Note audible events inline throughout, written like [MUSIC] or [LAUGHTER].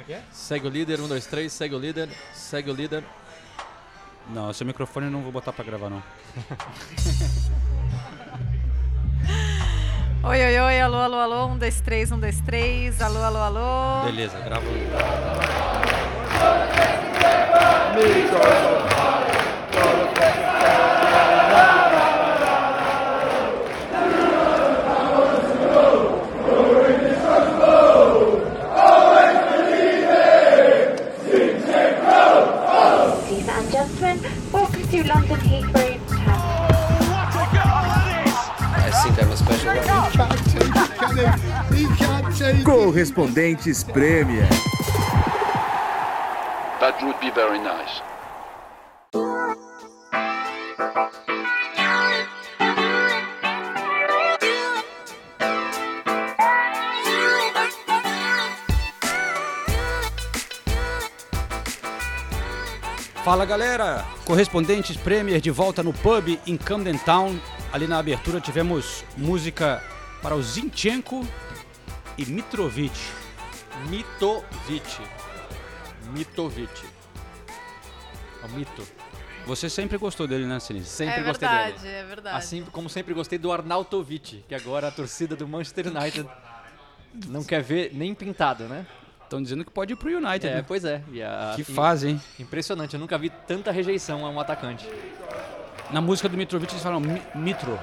Como é que é? Segue o líder, um, dois, três, segue o líder, segue o líder. Não, seu microfone eu não vou botar pra gravar, não. [LAUGHS] Oi, oi, oi, alô, alô, alô, um, dois, três, um, dois, três, alô, alô, alô. Beleza, grava. Ladies to London Heathrow International. I think I'm a special one. Correspondentes Premier. That would be very nice. Fala galera, correspondentes Premier de volta no pub em Camden Town. Ali na abertura tivemos música para o Zinchenko e Mitrovic. Mitovic. Mitovic. É o mito. Você sempre gostou dele, né, Sinise? Sempre é gostei verdade, dele. é verdade. Assim como sempre gostei do Arnautovic, que agora a torcida do Manchester United não quer ver nem pintado, né? Estão dizendo que pode ir pro United, É, né? pois é. E a- Que fase, hein? Impressionante, eu nunca vi tanta rejeição a um atacante. Na música do Mitrovic eles falam Mi- Mitro.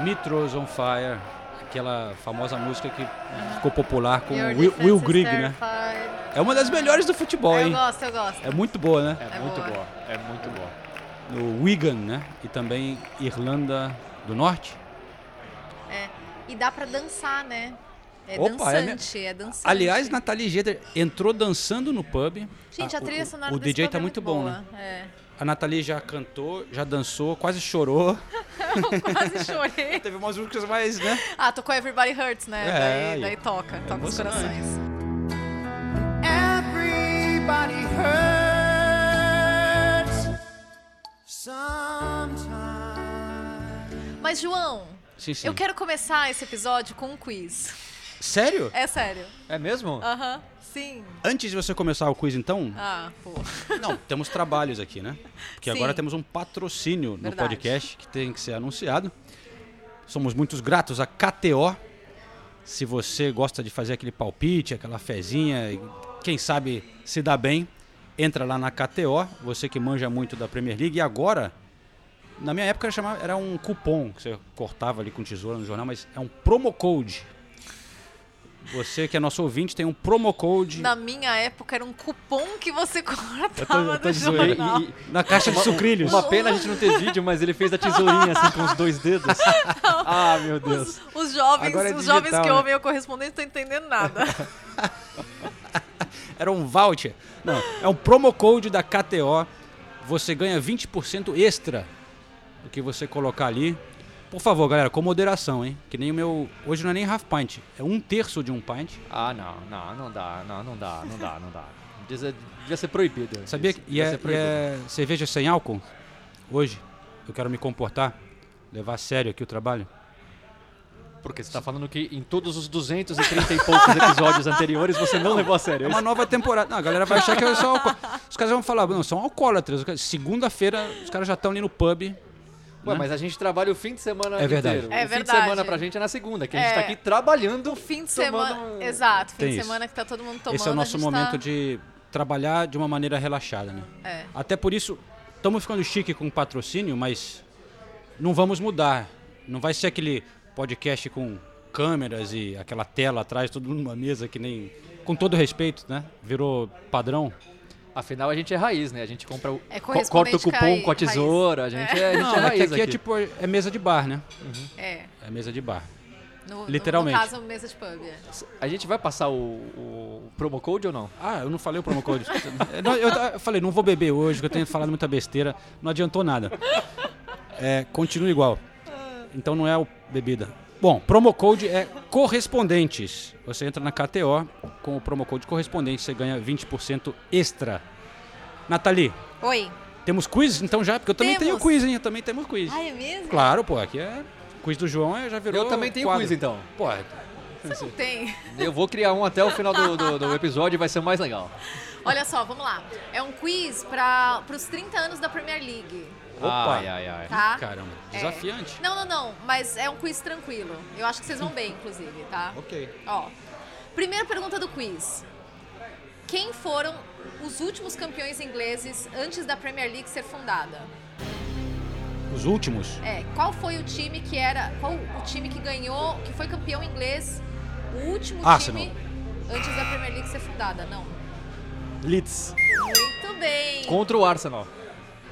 Mitro's on Fire. Aquela famosa música que ficou popular com Will, Will Grigg, né? É uma das melhores do futebol, Eu hein? gosto, eu gosto. É muito boa, né? É, É muito boa. boa. É muito boa. No Wigan, né? E também Irlanda do Norte. É. E dá pra dançar, né? É Opa, é dançante, é, dançante. Aliás, Nathalie Geder entrou dançando no pub. Gente, a, Ah, trilha o- sonora O desse DJ tá é muito bom, né? boa. É. A Nathalie já cantou, já dançou, quase chorou. Eu [LAUGHS] quase chorei. [LAUGHS] Teve umas músicas mais, né? Ah, tocou Everybody Hurts, né? É, daí, aí. daí toca, toca os corações. Everybody hurts sometimes. Mas, João, Sim, sim. eu quero começar esse episódio com um quiz. Sério? É sério. É mesmo? Aham, sim. Antes de você começar o quiz, então, Ah, pô. [LAUGHS] não, temos trabalhos aqui, né? Porque Sim. agora temos um patrocínio no Verdade. podcast que tem que ser anunciado. Somos muito gratos a KTO. Se você gosta de fazer aquele palpite, aquela fezinha, quem sabe se dá bem, entra lá na KTO. Você que manja muito da Premier League. E agora, na minha época era, chamava, era um cupom que você cortava ali com tesoura no jornal, mas é um promo code. Você que é nosso ouvinte tem um promo code Na minha época era um cupom que você [LAUGHS] Eu tô- cortava eu tô jornal. E- e- na caixa de uma- sucrilhos. Uma pena a gente não ter vídeo, mas ele fez a tesourinha assim com os dois dedos. [LAUGHS] Ah, meu Deus. Os, os jovens, Agora é os jovens digital, que né? ouvem o correspondente não estão entendendo nada. [LAUGHS] Era um voucher. Não, é um promo code da KTO. Você ganha 20% extra do que você colocar ali. Por favor, galera, com moderação, hein? Que nem o meu. Hoje não é nem half pint, é um terço de um pint. Ah, não, não, não dá, não, não dá, não dá, não dá. Devia, devia ser proibido. Sabia que. E é, e é cerveja sem álcool? Hoje, eu quero me comportar, levar a sério aqui o trabalho. Porque você tá falando que em todos os 230 e poucos episódios anteriores você não levou a sério. É é uma nova temporada. Não, a galera vai achar que eu sou alco... Os caras vão falar, não, são alcoólatras. Segunda-feira, os caras já estão ali no pub. Ué, né? mas a gente trabalha o fim de semana É verdade. inteiro. É o fim verdade. de semana pra gente é na segunda, que a gente É. tá aqui trabalhando. O fim de semana. um- Exato, fim Tem de isso. semana que tá todo mundo tomando. Esse é o nosso gente momento tá... de trabalhar de uma maneira relaxada, né? É. Até por isso, estamos ficando chique com o patrocínio, mas não vamos mudar. Não vai ser aquele podcast com câmeras e aquela tela atrás, todo mundo numa mesa que nem. Com todo respeito, né? Virou padrão. Afinal, a gente é raiz, né? A gente compra o. É co- corta o cupom raiz. com a tesoura. A gente é, a gente Não, é é raiz aqui, é aqui. tipo. É mesa de bar, né? É. É mesa de bar. No, Literalmente. No, caso, mesa de pub. é. A gente vai passar o, o promo code ou não? Ah, eu não falei o promo code. [LAUGHS] Não, eu, eu falei, não vou beber hoje, que eu tenho falado muita besteira. Não adiantou nada. É, continua igual. Então não é o bebida. Bom, promo code é correspondentes. Você entra na KTO com o promo code correspondente, você ganha 20% extra. Nathalie, Oi. temos quiz então já? Porque eu também tenho Temos. quiz, hein? Eu também temos quiz. Ah, é mesmo? Claro, pô, aqui é. Quiz do João é- já virou. Eu também tenho quadro. quiz, então. Pô, é- Você não tem. Eu vou criar um até o final do, do, do episódio e vai ser mais legal. Olha só, vamos lá. É um quiz para os 30 anos da Premier League. Opa. Ai, ai, ai. Tá? Caramba, É. desafiante. Não, não, não. Mas é um quiz tranquilo. Eu acho que vocês vão bem, inclusive, tá? Ok. Ó, primeira pergunta do quiz. Quem foram os últimos campeões ingleses antes da Premier League ser fundada? Os últimos. É, qual foi o time que era, qual o time que ganhou, que foi campeão inglês, o último Arsenal. time antes da Premier League ser fundada? Não. Leeds. Muito bem. Contra o Arsenal.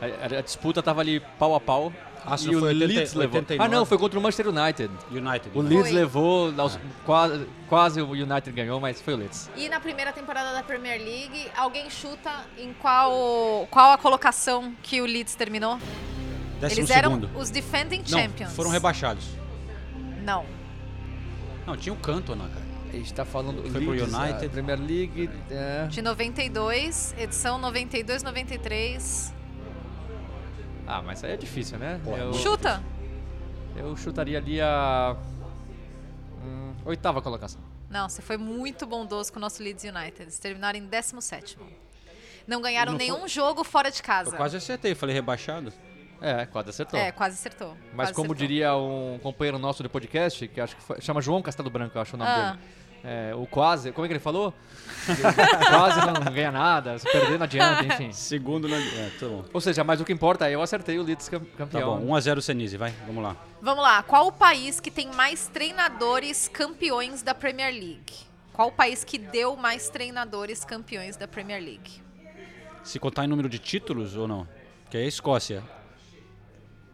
A, a- disputa tava ali pau a pau. Arsenal e o foi 80 Leeds levou. 89. Ah, não, foi contra o Manchester United. United. O Leeds Foi. levou, aos- quase, quase o United ganhou, mas foi o Leeds. E na primeira temporada da Premier League, alguém chuta em qual qual a colocação que o Leeds terminou? Décimo Eles eram segundo. os defending Não, champions. foram rebaixados. Não. Não, tinha o Cantona, cara. A gente tá falando Foi pro Leeds, United. a Premier League. é. De 92, edição 92, 93. Ah, mas aí é difícil, né? Porra, eu, Chuta. eu chutaria ali a. hum, oitava colocação. Não, você foi muito bondoso com o nosso Leeds United. Eles terminaram em 17 Não ganharam Não nenhum foi- jogo fora de casa. Eu quase acertei, falei rebaixado. É, quase acertou. É, quase acertou. Mas quase como acertou. diria um companheiro nosso do podcast, que acho que foi, chama João Castelo Branco, eu acho o nome Ah. dele. É, o quase, como é que ele falou? quase não ganha nada, se perder não adianta, enfim. Segundo na. É, tá bom. Ou seja, mas o que importa é eu acertei o Leeds Tá campeão. bom, 1x0 Senise, vai, vamos lá. Vamos lá. Qual o país que tem mais treinadores campeões da Premier League? Qual o país que deu mais treinadores campeões da Premier League? Se contar em número de títulos ou não? Que é a Escócia.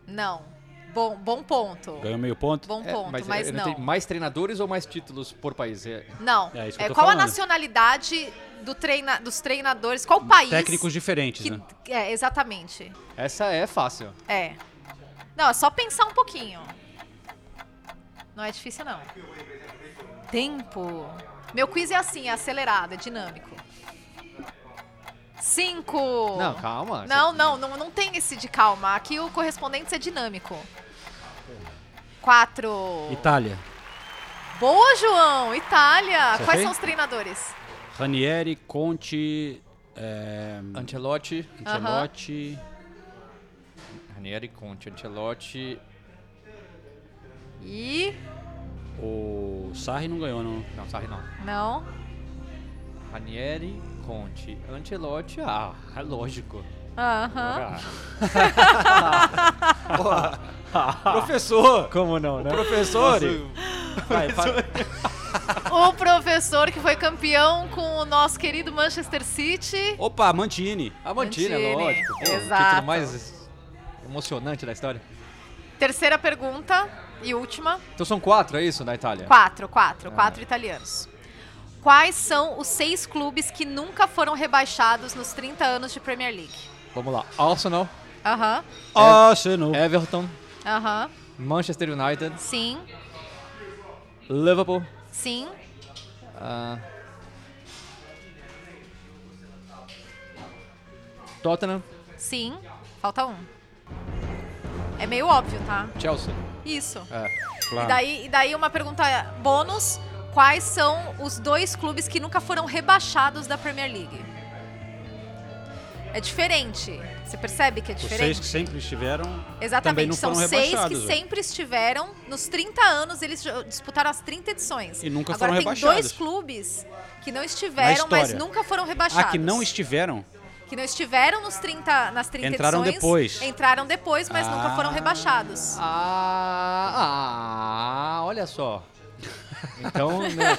Não. Bom, bom ponto. Ganhou meio ponto? Bom É, ponto, mas, mas, é, não. tem mais treinadores ou mais títulos por país? É, Não. É isso que eu É, tô qual a falando. nacionalidade do treina, dos treinadores? Qual país? Técnicos diferentes, que, né? É, exatamente. essa é fácil. É. Não, é só pensar um pouquinho. Não é difícil, não. Tempo. Meu quiz é assim, é acelerado, é dinâmico. Cinco. Não, calma. Não, não, não, não tem esse de calma. Aqui o correspondente é dinâmico. Quatro. Itália. Boa, João! Itália! Quais Acertei? são os treinadores? Ranieri, Conte, é, Ancelotti, Ancelotti. Ranieri, Conte, Ancelotti. E. O Sarri não ganhou, não. Não, Sarri não. Não. Ranieri, Conte, Ancelotti. Ah, é lógico. Aham. Ah, [LAUGHS] [LAUGHS] Professor! como não, né? Professor! Vai, vai. O professor que foi campeão com o nosso querido Manchester City. Opa, Mantini. A Mantini, é Mantini, lógico. Pô, O exato. título mais emocionante da história. Terceira pergunta e última. Então são quatro, é isso, na Itália? Quatro, quatro, quatro italianos. Quais são os seis clubes que nunca foram rebaixados nos 30 anos de Premier League? Vamos lá. Arsenal, Aham, Arsenal. Everton, aham. Manchester United, Sim, Liverpool, sim. ah, Tottenham, Sim, falta um. É meio óbvio, tá? Chelsea. Isso. É. E, daí, e daí uma pergunta bônus: quais são os dois clubes que nunca foram rebaixados da Premier League? É diferente. Você percebe que é Os diferente? seis que sempre estiveram também Exatamente, não são foram seis que ó. sempre estiveram. Nos 30 anos, eles disputaram as 30 edições. E nunca Agora foram tem rebaixados. dois clubes que não estiveram, mas nunca foram Ah, rebaixados. que não estiveram? Que não estiveram nos 30, nas 30 Entraram edições. depois. Entraram depois, mas nunca foram Ah. rebaixados. Ah, ah, olha só. Então, né,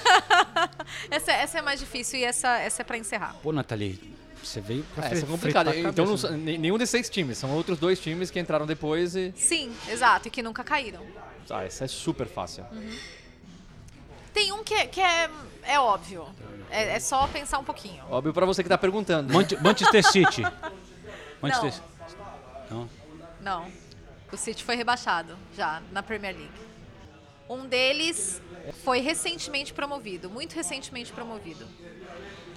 [LAUGHS] Essa, essa é mais difícil e essa, essa é pra encerrar. Pô, Nathalie, você veio pra é, fre- é complicado. Então, não cabeça. são- nem- nenhum desses seis times. São outros dois times que entraram depois e... Sim, exato, e que nunca caíram. Ah, essa é super fácil. Tem um que, é- que é, é óbvio. É, é só pensar um pouquinho. Óbvio pra você que tá perguntando. Manchester City. [LAUGHS] Manchester Não. Não. O City foi rebaixado já na Premier League. Um deles foi recentemente promovido, muito recentemente promovido.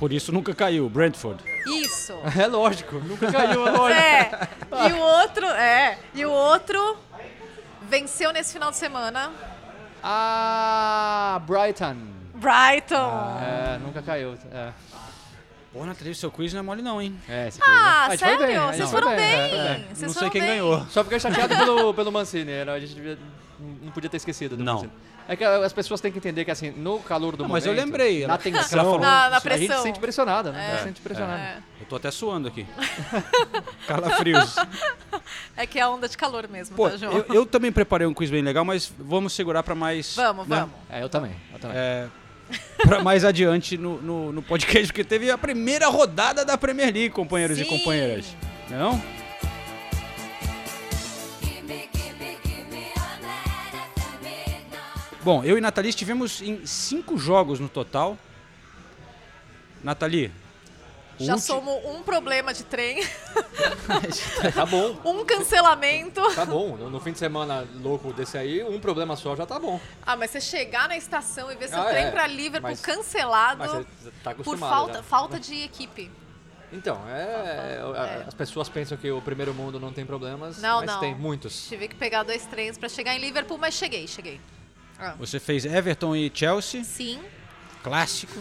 Por isso nunca caiu. Brentford. Isso. [LAUGHS] É lógico, nunca caiu, é lógico. É. E o outro, é. E o outro venceu nesse final de semana Ah, Brighton. Brighton. É, nunca caiu. É, Pô, Nathalie, seu quiz não é mole não, hein? é esse Ah, a gente foi sério? bem, Vocês foram bem. é, foi Vocês não sei quem bem. ganhou. Só fiquei chateado pelo, pelo Mancini, era, a gente devia- não podia ter esquecido do Não. Mancini. É que as pessoas têm que entender que assim, no calor do Não, momento... mas eu lembrei, Na ela tensão, falou- [LAUGHS] Na- na a gente pressão. se sente pressionada, né? É. Se sente pressionada. É. Eu tô até suando aqui. [LAUGHS] Calafrios. É que é a onda de calor mesmo, Pô, tá, João? eu, eu também preparei um quiz bem legal, mas vamos segurar pra mais... Vamos, né? vamos. É, eu também, eu também. É, pra mais adiante no, no, no podcast, porque teve a primeira rodada da Premier League, companheiros e Sim. companheiras. Não Bom, eu e Nathalie estivemos em cinco jogos no total. Nathalie, Já ulti- somos um problema de trem, [LAUGHS] Tá bom, [LAUGHS] um cancelamento. tá bom. No, fim de semana louco desse aí, um problema só já tá bom. Ah, mas você chegar na estação e ver seu Ah, trem é. pra Liverpool Mas- cancelado Mas você tá por falta, já. falta de equipe. Então, é, É. As pessoas pensam que o primeiro mundo não tem problemas, Não, mas não. tem muitos. Tive que pegar dois trens pra chegar em Liverpool, mas cheguei, cheguei. Ah. Você fez Everton e Chelsea, Sim. clássico.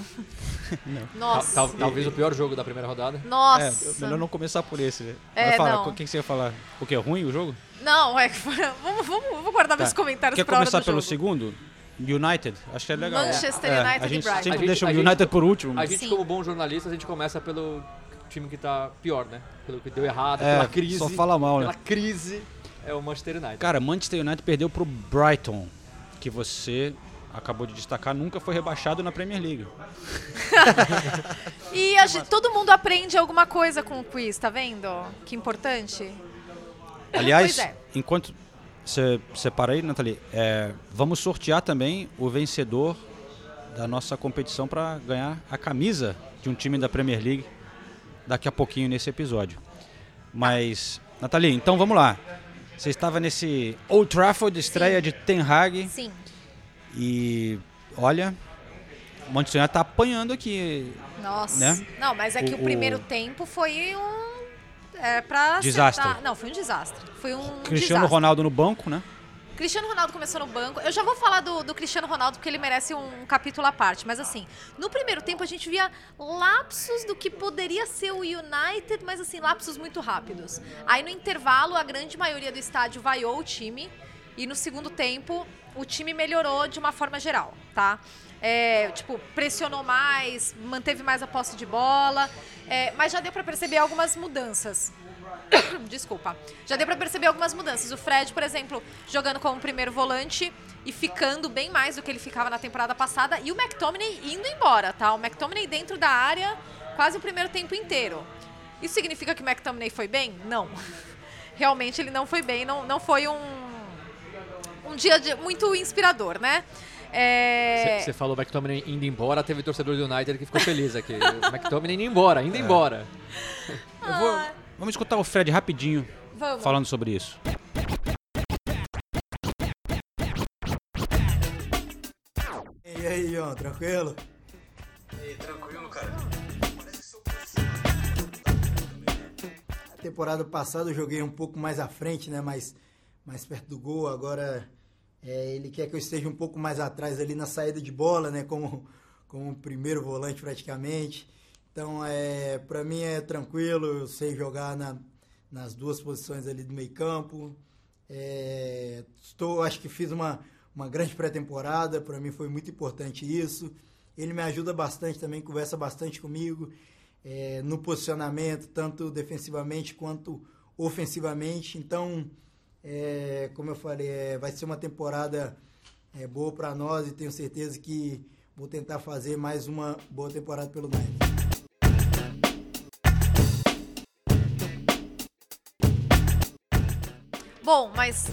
[LAUGHS] Nossa. Tal- talvez o pior jogo da primeira rodada. Nossa. É, melhor não começar por esse. né? É, Mas fala, não. o que, que você ia falar? O que, é ruim o jogo? Não, é que [LAUGHS] vamos, vamos, vou guardar meus Tá. comentários Quer começar do pelo jogo. segundo? United, acho que é legal. Manchester É, United a e gente Brighton. sempre A gente- deixa o a gente- United por último. A gente, Sim. como bom jornalista, a gente começa pelo time que tá pior, né? Pelo que deu errado, É, pela crise. só fala mal, né? Pela crise é o Manchester United. Cara, Manchester United perdeu pro Brighton, que você acabou de destacar, nunca foi rebaixado na Premier League. [LAUGHS] E gente- todo mundo aprende alguma coisa com o quiz, tá vendo? Que importante. Aliás, é. enquanto você separa aí, Nathalie, é, vamos sortear também o vencedor da nossa competição para ganhar a camisa de um time da Premier League daqui a pouquinho nesse episódio. Mas, Nathalie, então vamos lá. Você estava nesse Old Trafford, estreia de Ten Hag, Sim. e olha, o Manchester United tá apanhando aqui. Nossa. Né? Não, mas é que o, O- primeiro o- tempo foi um. É pra Desastre. sentar- Não, foi um desastre. Foi um. Cristiano desastre. Ronaldo no banco, né? Cristiano Ronaldo começou no banco. Eu já vou falar do, do Cristiano Ronaldo porque ele merece um capítulo à parte. Mas assim, no primeiro tempo a gente via lapsos do que poderia ser o United, mas assim, lapsos muito rápidos. Aí no intervalo, a grande maioria do estádio vaiou o time. E no segundo tempo, o time melhorou de uma forma geral, tá? É, tipo, pressionou mais, manteve mais a posse de bola. é, mas já deu pra perceber algumas mudanças. [COUGHS] Desculpa. Já deu pra perceber algumas mudanças. O Fred, por exemplo, jogando como primeiro volante e ficando bem mais do que ele ficava na temporada passada. E o McTominay indo embora, tá? O McTominay dentro da área quase o primeiro tempo inteiro. Isso significa que o McTominay foi bem? Não. [LAUGHS] Realmente ele não foi bem. Não, não foi um, um dia de- muito inspirador, né? É... Você falou McTominay indo embora, teve torcedor do United que ficou feliz aqui. O [LAUGHS] McTominay indo embora, indo embora. Eu vou- vamos escutar o Fred rapidinho Vamos. falando sobre isso. E aí, João, tranquilo? A temporada passada eu joguei um pouco mais à frente, né? Mais, mais perto do gol. Agora é, ele quer que eu esteja um pouco mais atrás ali na saída de bola, né? Como, como primeiro volante praticamente. Então, é, para mim é tranquilo. Eu sei jogar na, nas duas posições ali do meio campo. É, estou, acho que fiz uma, uma grande pré-temporada. Para mim foi muito importante isso. Ele me ajuda bastante também, conversa bastante comigo é, no posicionamento, tanto defensivamente quanto ofensivamente. Então, é, como eu falei, é, vai ser uma temporada é, boa para nós e tenho certeza que vou tentar fazer mais uma boa temporada pelo Nike. Bom, mas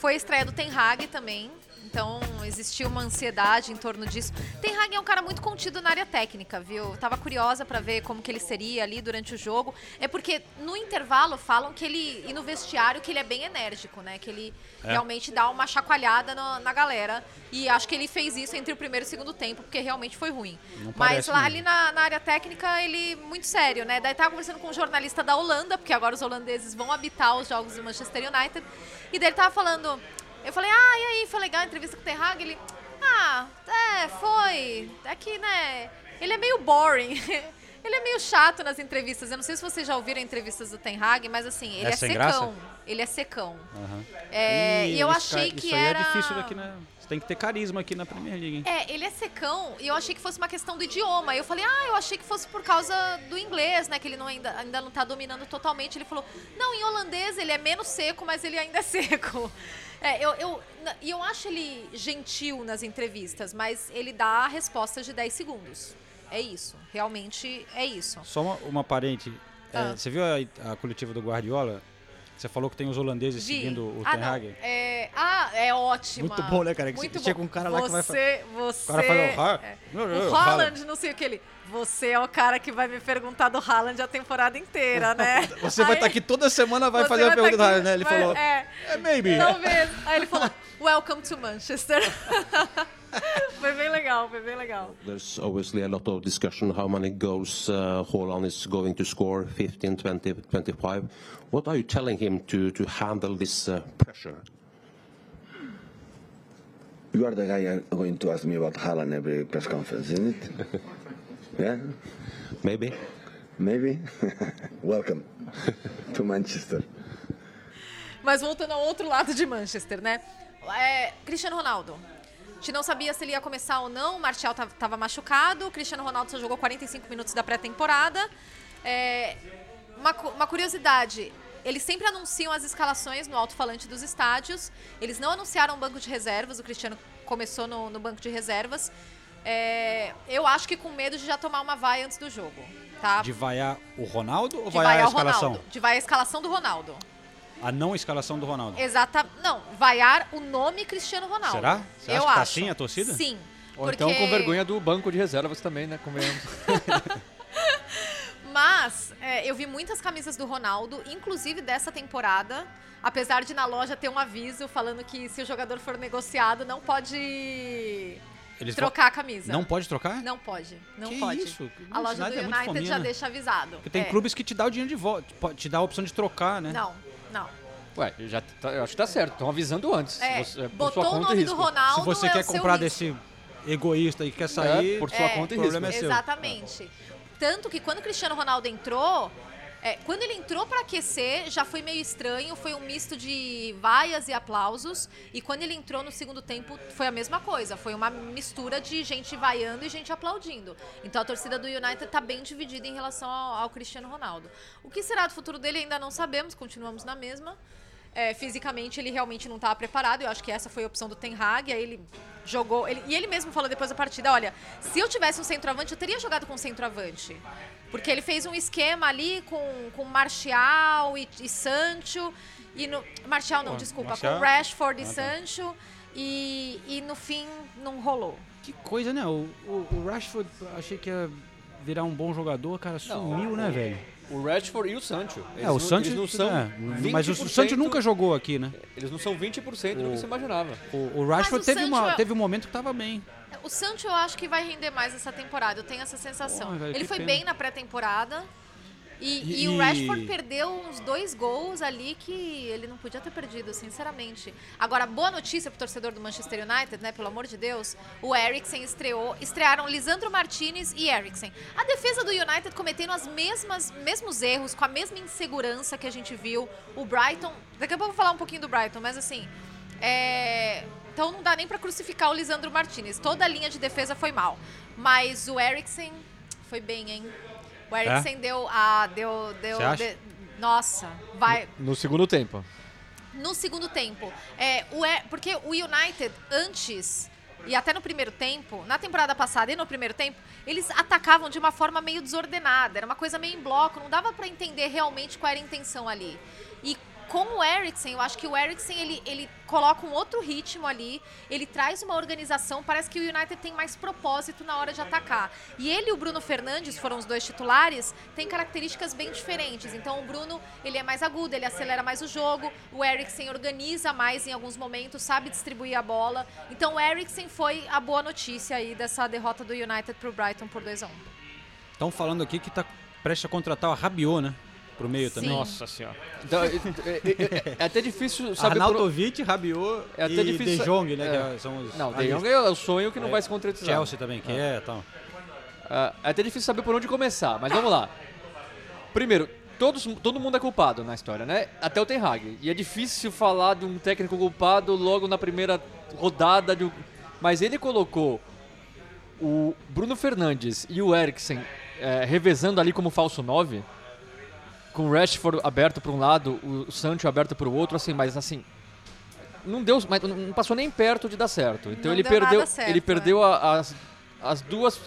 foi a estreia do Ten Hag também. Então existiu uma ansiedade em torno disso. Ten Hag é um cara muito contido na área técnica, viu? Tava curiosa pra ver como que ele seria ali durante o jogo. É porque no intervalo falam que ele e no vestiário que ele é bem enérgico, né? Que ele É. realmente dá uma chacoalhada no- na galera. E acho que ele fez isso entre o primeiro e o segundo tempo, porque realmente foi ruim. Não Mas lá mesmo. ali na, na área técnica, ele muito sério, né? Daí tava conversando com um jornalista da Holanda, porque agora os holandeses vão habitar os jogos do Manchester United. E daí ele tava falando. Eu falei, ah, e aí, foi legal a entrevista com o Ten Hag? Ele, ah, é, foi. É que, né, ele é meio boring. [LAUGHS] Ele é meio chato nas entrevistas. Eu não sei se vocês já ouviram entrevistas do Ten Hag, mas assim, ele É é, secão. graça? Ele é secão. Aham. É, e eu esse achei que isso aí era. é difícil daqui, né? Você tem que ter carisma aqui na Premier League, hein? É, ele é secão e eu achei que fosse uma questão do idioma. Eu falei, ah, eu achei que fosse por causa do inglês, né? Que ele não ainda, ainda não tá dominando totalmente. Ele falou, não, em holandês ele é menos seco, mas ele ainda é [LAUGHS] seco. É, eu, eu, eu acho ele gentil nas entrevistas, mas ele dá respostas de 10 segundos. É isso, realmente é isso. Só uma, uma parente. É, Ah. você viu a, a coletiva do Guardiola? Você falou que tem os holandeses Vi. seguindo o ah, Ten. Hag. É, ah, é ótima. Muito bom, né, cara? Que Muito chega bom. um cara lá que vai Você, você... O cara fala, o Ha- é. O Haaland, não sei o que ele... Você é o cara que vai me perguntar do Haaland a temporada inteira, [LAUGHS] né? Você vai estar aqui toda semana, vai você fazer a tá pergunta do aqui- Haaland, né? Ele vai- falou, É, é, maybe. talvez. Aí ele falou, welcome to Manchester. [LAUGHS] foi bem legal, foi bem legal. There's obviously a lot of discussion how many goals uh, Haaland is going to score 15, 20, 25. What are you telling him to, to handle this uh, pressure? You are the guy going to ask me about Haaland every press conference, isn't it? [LAUGHS] yeah, Maybe? maybe. [LAUGHS] Welcome [LAUGHS] to Manchester. Mas voltando ao outro lado de Manchester, né? É, Cristiano Ronaldo. A gente não sabia se ele ia começar ou não. O Martial estava machucado. O Cristiano Ronaldo só jogou 45 minutos da pré-temporada. É, uma, uma curiosidade. Eles sempre anunciam as escalações no alto-falante dos estádios. Eles não anunciaram o banco de reservas. O Cristiano começou no, no banco de reservas. É, eu acho que com medo de já tomar uma vai antes do jogo. Tá? De vaiar o Ronaldo ou vaiar a vaiar o escalação? Ronaldo. De vaiar a escalação do Ronaldo. A não escalação do Ronaldo. Exata. Não, vaiar o nome Cristiano Ronaldo. Será? Você Eu acha que tá acho. assim a torcida? Sim. Ou porque... então com vergonha do banco de reservas também, né? Convenhamos. [LAUGHS] Mas é, eu vi muitas camisas do Ronaldo, inclusive dessa temporada. Apesar de na loja ter um aviso falando que se o jogador for negociado, não pode Eles trocar a camisa. Não pode trocar? Não pode. Não Que pode. isso? A loja do United é United fominha, já né? deixa avisado. Porque tem É. clubes que te dá o dinheiro de volta, te dá a opção de trocar, né? Não, não. Ué, já tá- eu acho que tá certo. Estão avisando antes. É, Você- por botou sua o conta nome do. Ronaldo. Se você é quer comprar desse egoísta e quer sair, É, por sua É, conta e risco. é. Exatamente. Tanto que quando o Cristiano Ronaldo entrou, é, quando ele entrou pra aquecer, já foi meio estranho, foi um misto de vaias e aplausos. E quando ele entrou no segundo tempo, foi a mesma coisa. Foi uma mistura de gente vaiando e gente aplaudindo. Então a torcida do United tá bem dividida em relação ao, ao Cristiano Ronaldo. O que será do futuro dele ainda não sabemos, continuamos na mesma. É, fisicamente ele realmente não estava preparado. Eu acho que essa foi a opção do Ten Hag. Aí ele jogou. ele- e ele mesmo falou depois da partida: olha, se eu tivesse um centroavante, eu teria jogado com centroavante. Porque ele fez um esquema ali com, com Martial e, e Sancho. E no, Martial não, Pô, desculpa, Martial? com Rashford e Ah, tá. Sancho. E, e no fim não rolou. Que coisa, né? O, o, o Rashford, achei que ia virar um bom jogador, cara, sumiu, né, velho? O Rashford e o Sancho. Eles É, o não- Sancho, Eles não são é, mas o 20%, Sancho nunca jogou aqui, né? Eles não são 20% do que você imaginava. O, o Rashford o teve, Sancho uma, é- teve um momento que tava bem. O Sancho eu acho que vai render mais essa temporada, eu tenho essa sensação. Porra, velho, ele foi pena. bem na pré-temporada. E, E- e o Rashford perdeu uns dois gols ali que ele não podia ter perdido, sinceramente. Agora, boa notícia pro torcedor do Manchester United, né? Pelo amor de Deus. O Eriksen estreou. Estrearam Lisandro Martinez e Eriksen. A defesa do United cometendo as mesmas mesmos erros, com a mesma insegurança que a gente viu. O Brighton. Daqui a pouco eu vou falar um pouquinho do Brighton, mas assim. É, então não dá nem pra crucificar o Lisandro Martinez. Toda a linha de defesa foi mal. Mas o Eriksen foi bem, hein? O Eriksen deu. Ah, deu. deu Você acha? de- nossa, vai. No segundo tempo. No segundo tempo. É, o E- porque o United, antes, e até no primeiro tempo, na temporada passada e no primeiro tempo, eles atacavam de uma forma meio desordenada. Era uma coisa meio em bloco, não dava pra entender realmente qual era a intenção ali. E com o Eriksen, eu acho que o Eriksen ele, ele coloca um outro ritmo ali, ele traz uma organização, parece que o United tem mais propósito na hora de atacar. E ele e o Bruno Fernandes foram os dois titulares, têm características bem diferentes. Então o Bruno, ele é mais agudo, ele acelera mais o jogo, o Eriksen organiza mais em alguns momentos, sabe distribuir a bola. Então o Eriksen foi a boa notícia aí dessa derrota do United pro Brighton por 2 a 1. Estão falando aqui que tá prestes a contratar o Rabiot, né? Pro meio também. Sim. Nossa senhora. Então, é, é- é- é até difícil saber. Arnautovic, Rabiot É até e difícil De Jong, né? é. que são os Não, De Jong é o sonho que não vai se concretizar. Chelsea também, que é, tal. Ah, é até difícil saber por onde começar, mas vamos lá. Primeiro, todos, todo mundo é culpado na história, né? Até o Ten Hag. E é difícil falar de um técnico culpado logo na primeira rodada. De um... Mas ele colocou o Bruno Fernandes e o Eriksen eh, revezando ali como falso 9, com o Rashford aberto para um lado, o Sancho aberto para o outro, assim, mas assim. Não deu, mas não passou nem perto de dar certo. Então Não ele deu perdeu, certo, ele é. perdeu a- as, as duas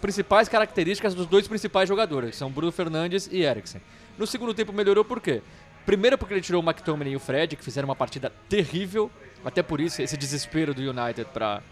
principais características dos dois principais jogadores, que são Bruno Fernandes e Eriksen. No segundo tempo melhorou por quê? Primeiro porque ele tirou o McTominay e o Fred, que fizeram uma partida terrível, até por isso esse desespero do United para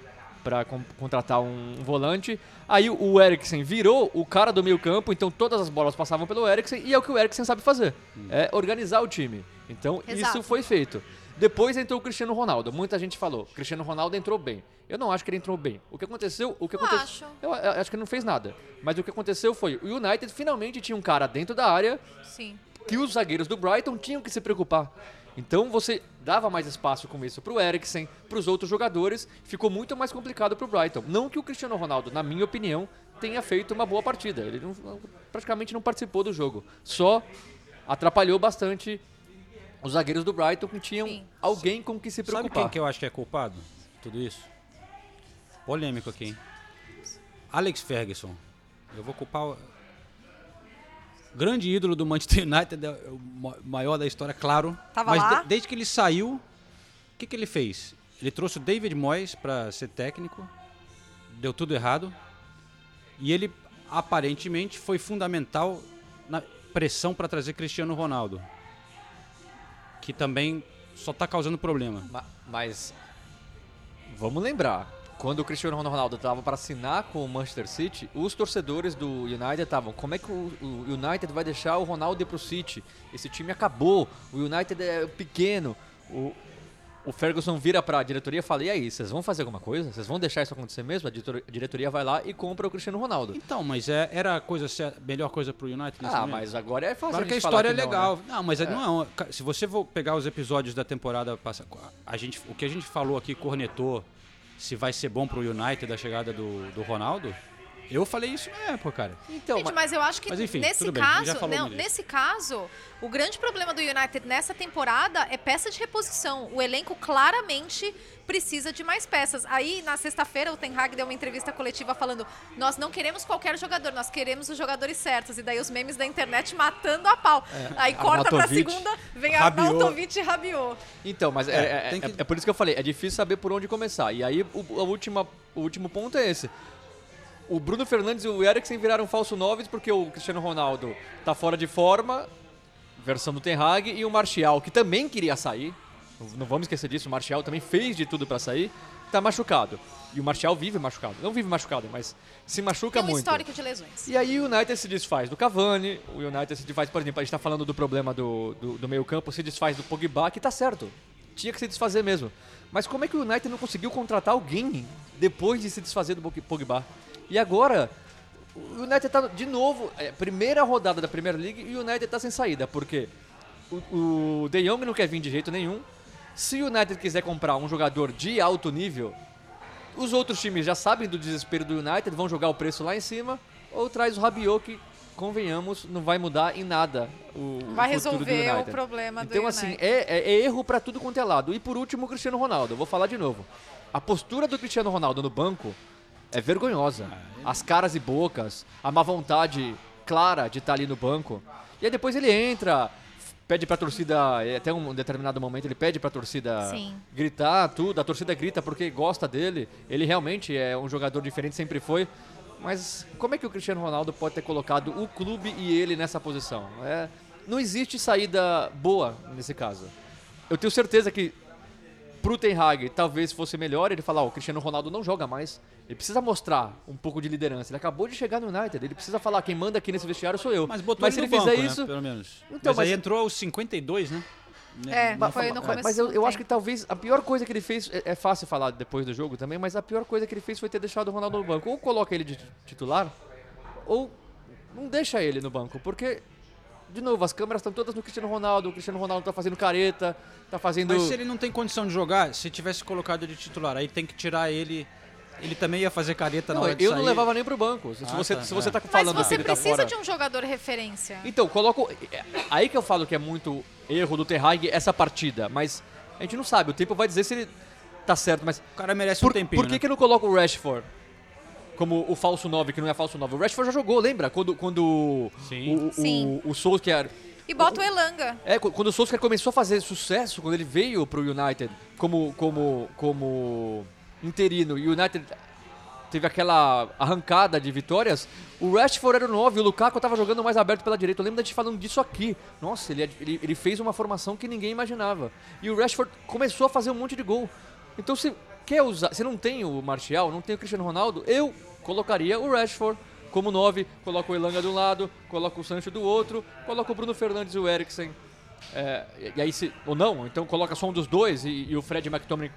para contratar um, volante. Aí o- o Eriksen virou o cara do meio campo, então todas as bolas passavam pelo Eriksen e é o que o Eriksen sabe fazer, é organizar o time. Então Exato. isso foi feito. Depois entrou o Cristiano Ronaldo. Muita gente falou, Cristiano Ronaldo entrou bem. Eu não acho que ele entrou bem. O que aconteceu, o que Não aconteceu, acho. eu, eu acho que ele não fez nada. Mas o que aconteceu foi, o United finalmente tinha um cara dentro da área Sim. que os zagueiros do Brighton tinham que se preocupar. Então você dava mais espaço com isso pro Eriksen, pros outros jogadores, ficou muito mais complicado pro Brighton. Não que o Cristiano Ronaldo, na minha opinião, tenha feito uma boa partida. Ele não- praticamente não participou do jogo. Só atrapalhou bastante os zagueiros do Brighton que tinham Sim. alguém com que se Sabe preocupar. quem que eu acho que é culpado? Tudo isso? Polêmico aqui, hein? Alex Ferguson. Eu vou culpar o grande ídolo do Manchester [LAUGHS] United, é o ma- maior da história, claro. Tava mas lá? de- desde que ele saiu, o que, que ele fez? Ele trouxe o David Moyes para ser técnico, deu tudo errado. E ele aparentemente foi fundamental na pressão para trazer Cristiano Ronaldo, que também só tá causando problema. Ma- Mas vamos lembrar, quando o Cristiano Ronaldo estava para assinar com o Manchester City, os torcedores do United estavam, como é que o, o United vai deixar o Ronaldo ir pro City? Esse time acabou, o United é pequeno. O, o Ferguson vira para a diretoria e fala: "E aí, vocês vão fazer alguma coisa? Vocês vão deixar isso acontecer mesmo?" A diretor- a diretoria vai lá e compra o Cristiano Ronaldo. Então, mas é- era a coisa, melhor coisa pro United nesse Ah, momento? mas agora é fácil Claro que a história é que não, né? legal. Não, mas é- não é. Se você for pegar os episódios da temporada passada, a gente, o que a gente falou aqui, cornetou, se vai ser bom pro United a chegada do, do Ronaldo, eu falei isso na época, cara. Então, Gente, mas eu acho que Mas enfim, nesse bem, caso, não, nesse caso, o grande problema do United nessa temporada é peça de reposição. O elenco claramente precisa de mais peças. Aí, na sexta-feira, o Ten Hag deu uma entrevista coletiva falando: nós não queremos qualquer jogador, nós queremos os jogadores certos. E daí os memes da internet matando a pau. Aí corta pra segunda, vem Rabiot. Arnautovic e Rabiot. Então, mas é, É, é- tem que- é- é por isso que eu falei, é difícil saber por onde começar. E aí o, a última, o último ponto é esse. O Bruno Fernandes e o Eriksen viraram falso noves porque o Cristiano Ronaldo tá fora de forma, versão do Ten Hag, e o Martial, que também queria sair, não vamos esquecer disso, o Martial também fez de tudo pra sair, tá machucado. E o Martial vive machucado. Não vive machucado, mas se machuca Tem um muito. histórico de lesões. E aí o United se desfaz do Cavani, o United se desfaz, por exemplo, a gente tá falando do problema do, do, do meio campo, se desfaz do Pogba, que tá certo. Tinha que se desfazer mesmo. Mas como é que o United não conseguiu contratar alguém depois de se desfazer do Pogba? E agora, o United tá de novo, é, primeira rodada da Premier League e o United tá sem saída, porque o, o De Jong não quer vir de jeito nenhum. Se o United quiser comprar um jogador de alto nível, os outros times já sabem do desespero do United, vão jogar o preço lá em cima, ou traz o Rabiot que, convenhamos, não vai mudar em nada o Vai o futuro do resolver o United. problema do Então, assim, United. é, é- é erro pra tudo quanto é lado. E por último, o Cristiano Ronaldo. Eu vou falar de novo. A postura do Cristiano Ronaldo no banco é vergonhosa. As caras e bocas, a má vontade clara de estar ali no banco. E aí depois ele entra, pede pra torcida, até um determinado momento ele pede pra torcida Sim. gritar tudo. A torcida grita porque gosta dele. Ele realmente é um jogador diferente, sempre foi. Mas como é que o Cristiano Ronaldo pode ter colocado o clube e ele nessa posição? É, não existe saída boa nesse caso. Eu tenho certeza que pro Ten Hag talvez fosse melhor ele falar, ó, o Cristiano Ronaldo não joga mais. Ele precisa mostrar um pouco de liderança. Ele acabou de chegar no United, ele precisa falar quem manda aqui nesse vestiário sou eu. Mas botou mas se ele ele no fizer banco, né, isso, pelo menos. Então, mas, aí mas- entrou aos 52, né? É, Não foi no é, começo mas eu, eu acho que talvez a pior coisa que ele fez, é, é fácil falar depois do jogo também, mas a pior coisa que ele fez foi ter deixado o Ronaldo no banco. Ou coloca ele de titular, ou não deixa ele no banco, porque de novo, as câmeras estão todas no Cristiano Ronaldo, o Cristiano Ronaldo tá fazendo careta, tá fazendo... Mas se ele não tem condição de jogar, se tivesse colocado de titular, aí tem que tirar ele. Ele também ia fazer careta na Não, hora de eu sair. não levava nem pro banco. Se, Ah, você, tá, se você é. tá Mas falando que você tá precisa fora... de um jogador referência. Então, coloco. é, Aí que eu falo que é muito erro do Terhag essa partida, mas a gente não sabe, o tempo vai dizer se ele tá certo, mas. O cara merece Por, um tempinho. por que, né? que não coloca o Rashford como o falso 9, que não é falso 9? O Rashford já jogou, lembra? Quando, quando Sim. o, o, Sim. o, o Solskjaer. E bota o Elanga. É, qu- quando o Solskjaer começou a fazer sucesso, quando ele veio pro United como, como, como interino, e o United teve aquela arrancada de vitórias, o Rashford era o 9, o Lukaku tava jogando mais aberto pela direita. Eu lembro da gente falando disso aqui. Nossa, ele, ele, ele fez uma formação que ninguém imaginava. E o Rashford começou a fazer um monte de gol. Então você quer usar, você não tem o Martial, não tem o Cristiano Ronaldo, eu colocaria o Rashford como 9, coloco o Elanga de um lado, coloco o Sancho do outro, coloco o Bruno Fernandes e o Eriksen é, e aí se, ou não, então coloca só um dos dois e, e o Fred McTominay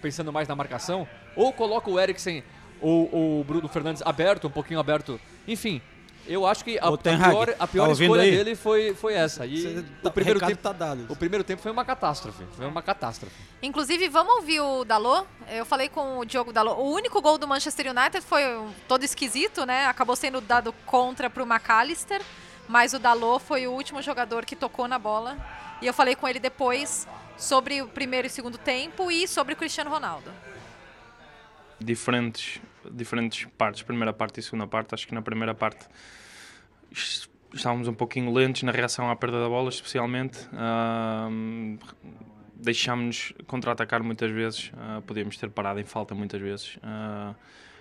pensando mais na marcação, ou coloca o Eriksen ou ou o Bruno Fernandes aberto, um pouquinho aberto. Enfim, eu acho que a, a pior, a pior tá escolha aí? dele foi, foi essa. E Você o tá- primeiro tempo tá dado. o primeiro tempo foi uma catástrofe, foi uma catástrofe. Inclusive, vamos ouvir o Dalot. Eu falei com o Diogo Dalot. O único gol do Manchester United foi todo esquisito, né? Acabou sendo dado contra pro McAllister. Mas o Dalot foi o último jogador que tocou na bola. E eu falei com ele depois sobre o primeiro e segundo tempo e sobre o Cristiano Ronaldo. diferentes, diferentes partes, primeira parte e segunda parte. Acho que na primeira parte es- estávamos um pouquinho lentos na reação à perda da bola, especialmente. Ahm, Deixámos-nos contra-atacar muitas vezes, ah, podíamos ter parado em falta muitas vezes. Ah,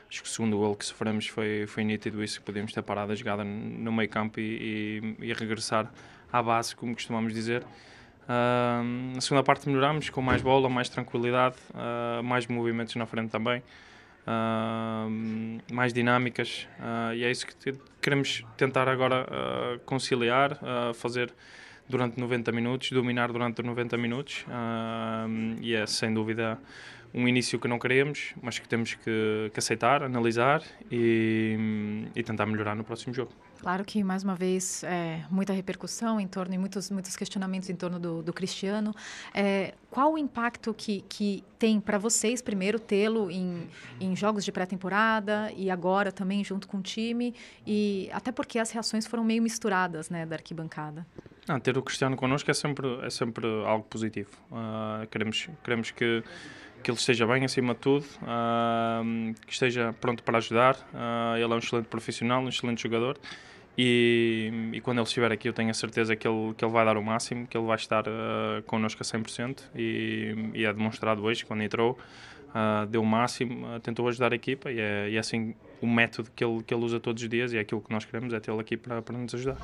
acho que o segundo gol que sofremos foi, foi nítido isso, que podíamos ter parado a jogada no meio campo e, e, e regressar à base, como costumamos dizer. Ah, na segunda parte melhorámos com mais bola, mais tranquilidade, ah, mais movimentos na frente também, ah, mais dinâmicas ah, e é isso que queremos tentar agora ah, conciliar, fazer durante 90 minutos, dominar durante 90 minutos e é sem dúvida um início que não queremos, mas que temos que, que aceitar, analisar e, e tentar melhorar no próximo jogo. Claro que, mais uma vez, é, muita repercussão em torno e muitos, muitos questionamentos em torno do, do Cristiano. É, qual o impacto que, que tem para vocês, primeiro, tê-lo em, em jogos de pré-temporada e agora também junto com o time? E até porque as reações foram meio misturadas né, da arquibancada. Não, ter o Cristiano connosco é sempre, é sempre algo positivo. Ah, queremos, queremos que, que ele esteja bem acima de tudo, ah, que esteja pronto para ajudar. Ah, ele é um excelente profissional, um excelente jogador. E, e quando ele estiver aqui, eu tenho a certeza que ele, que ele vai dar o máximo, que ele vai estar ah, connosco a 100%. E, e é demonstrado hoje, quando entrou, ah, deu o máximo, ah, tentou ajudar a equipa. E é, e é assim o método que ele, que ele usa todos os dias. E é aquilo que nós queremos, é tê-lo aqui para, para nos ajudar.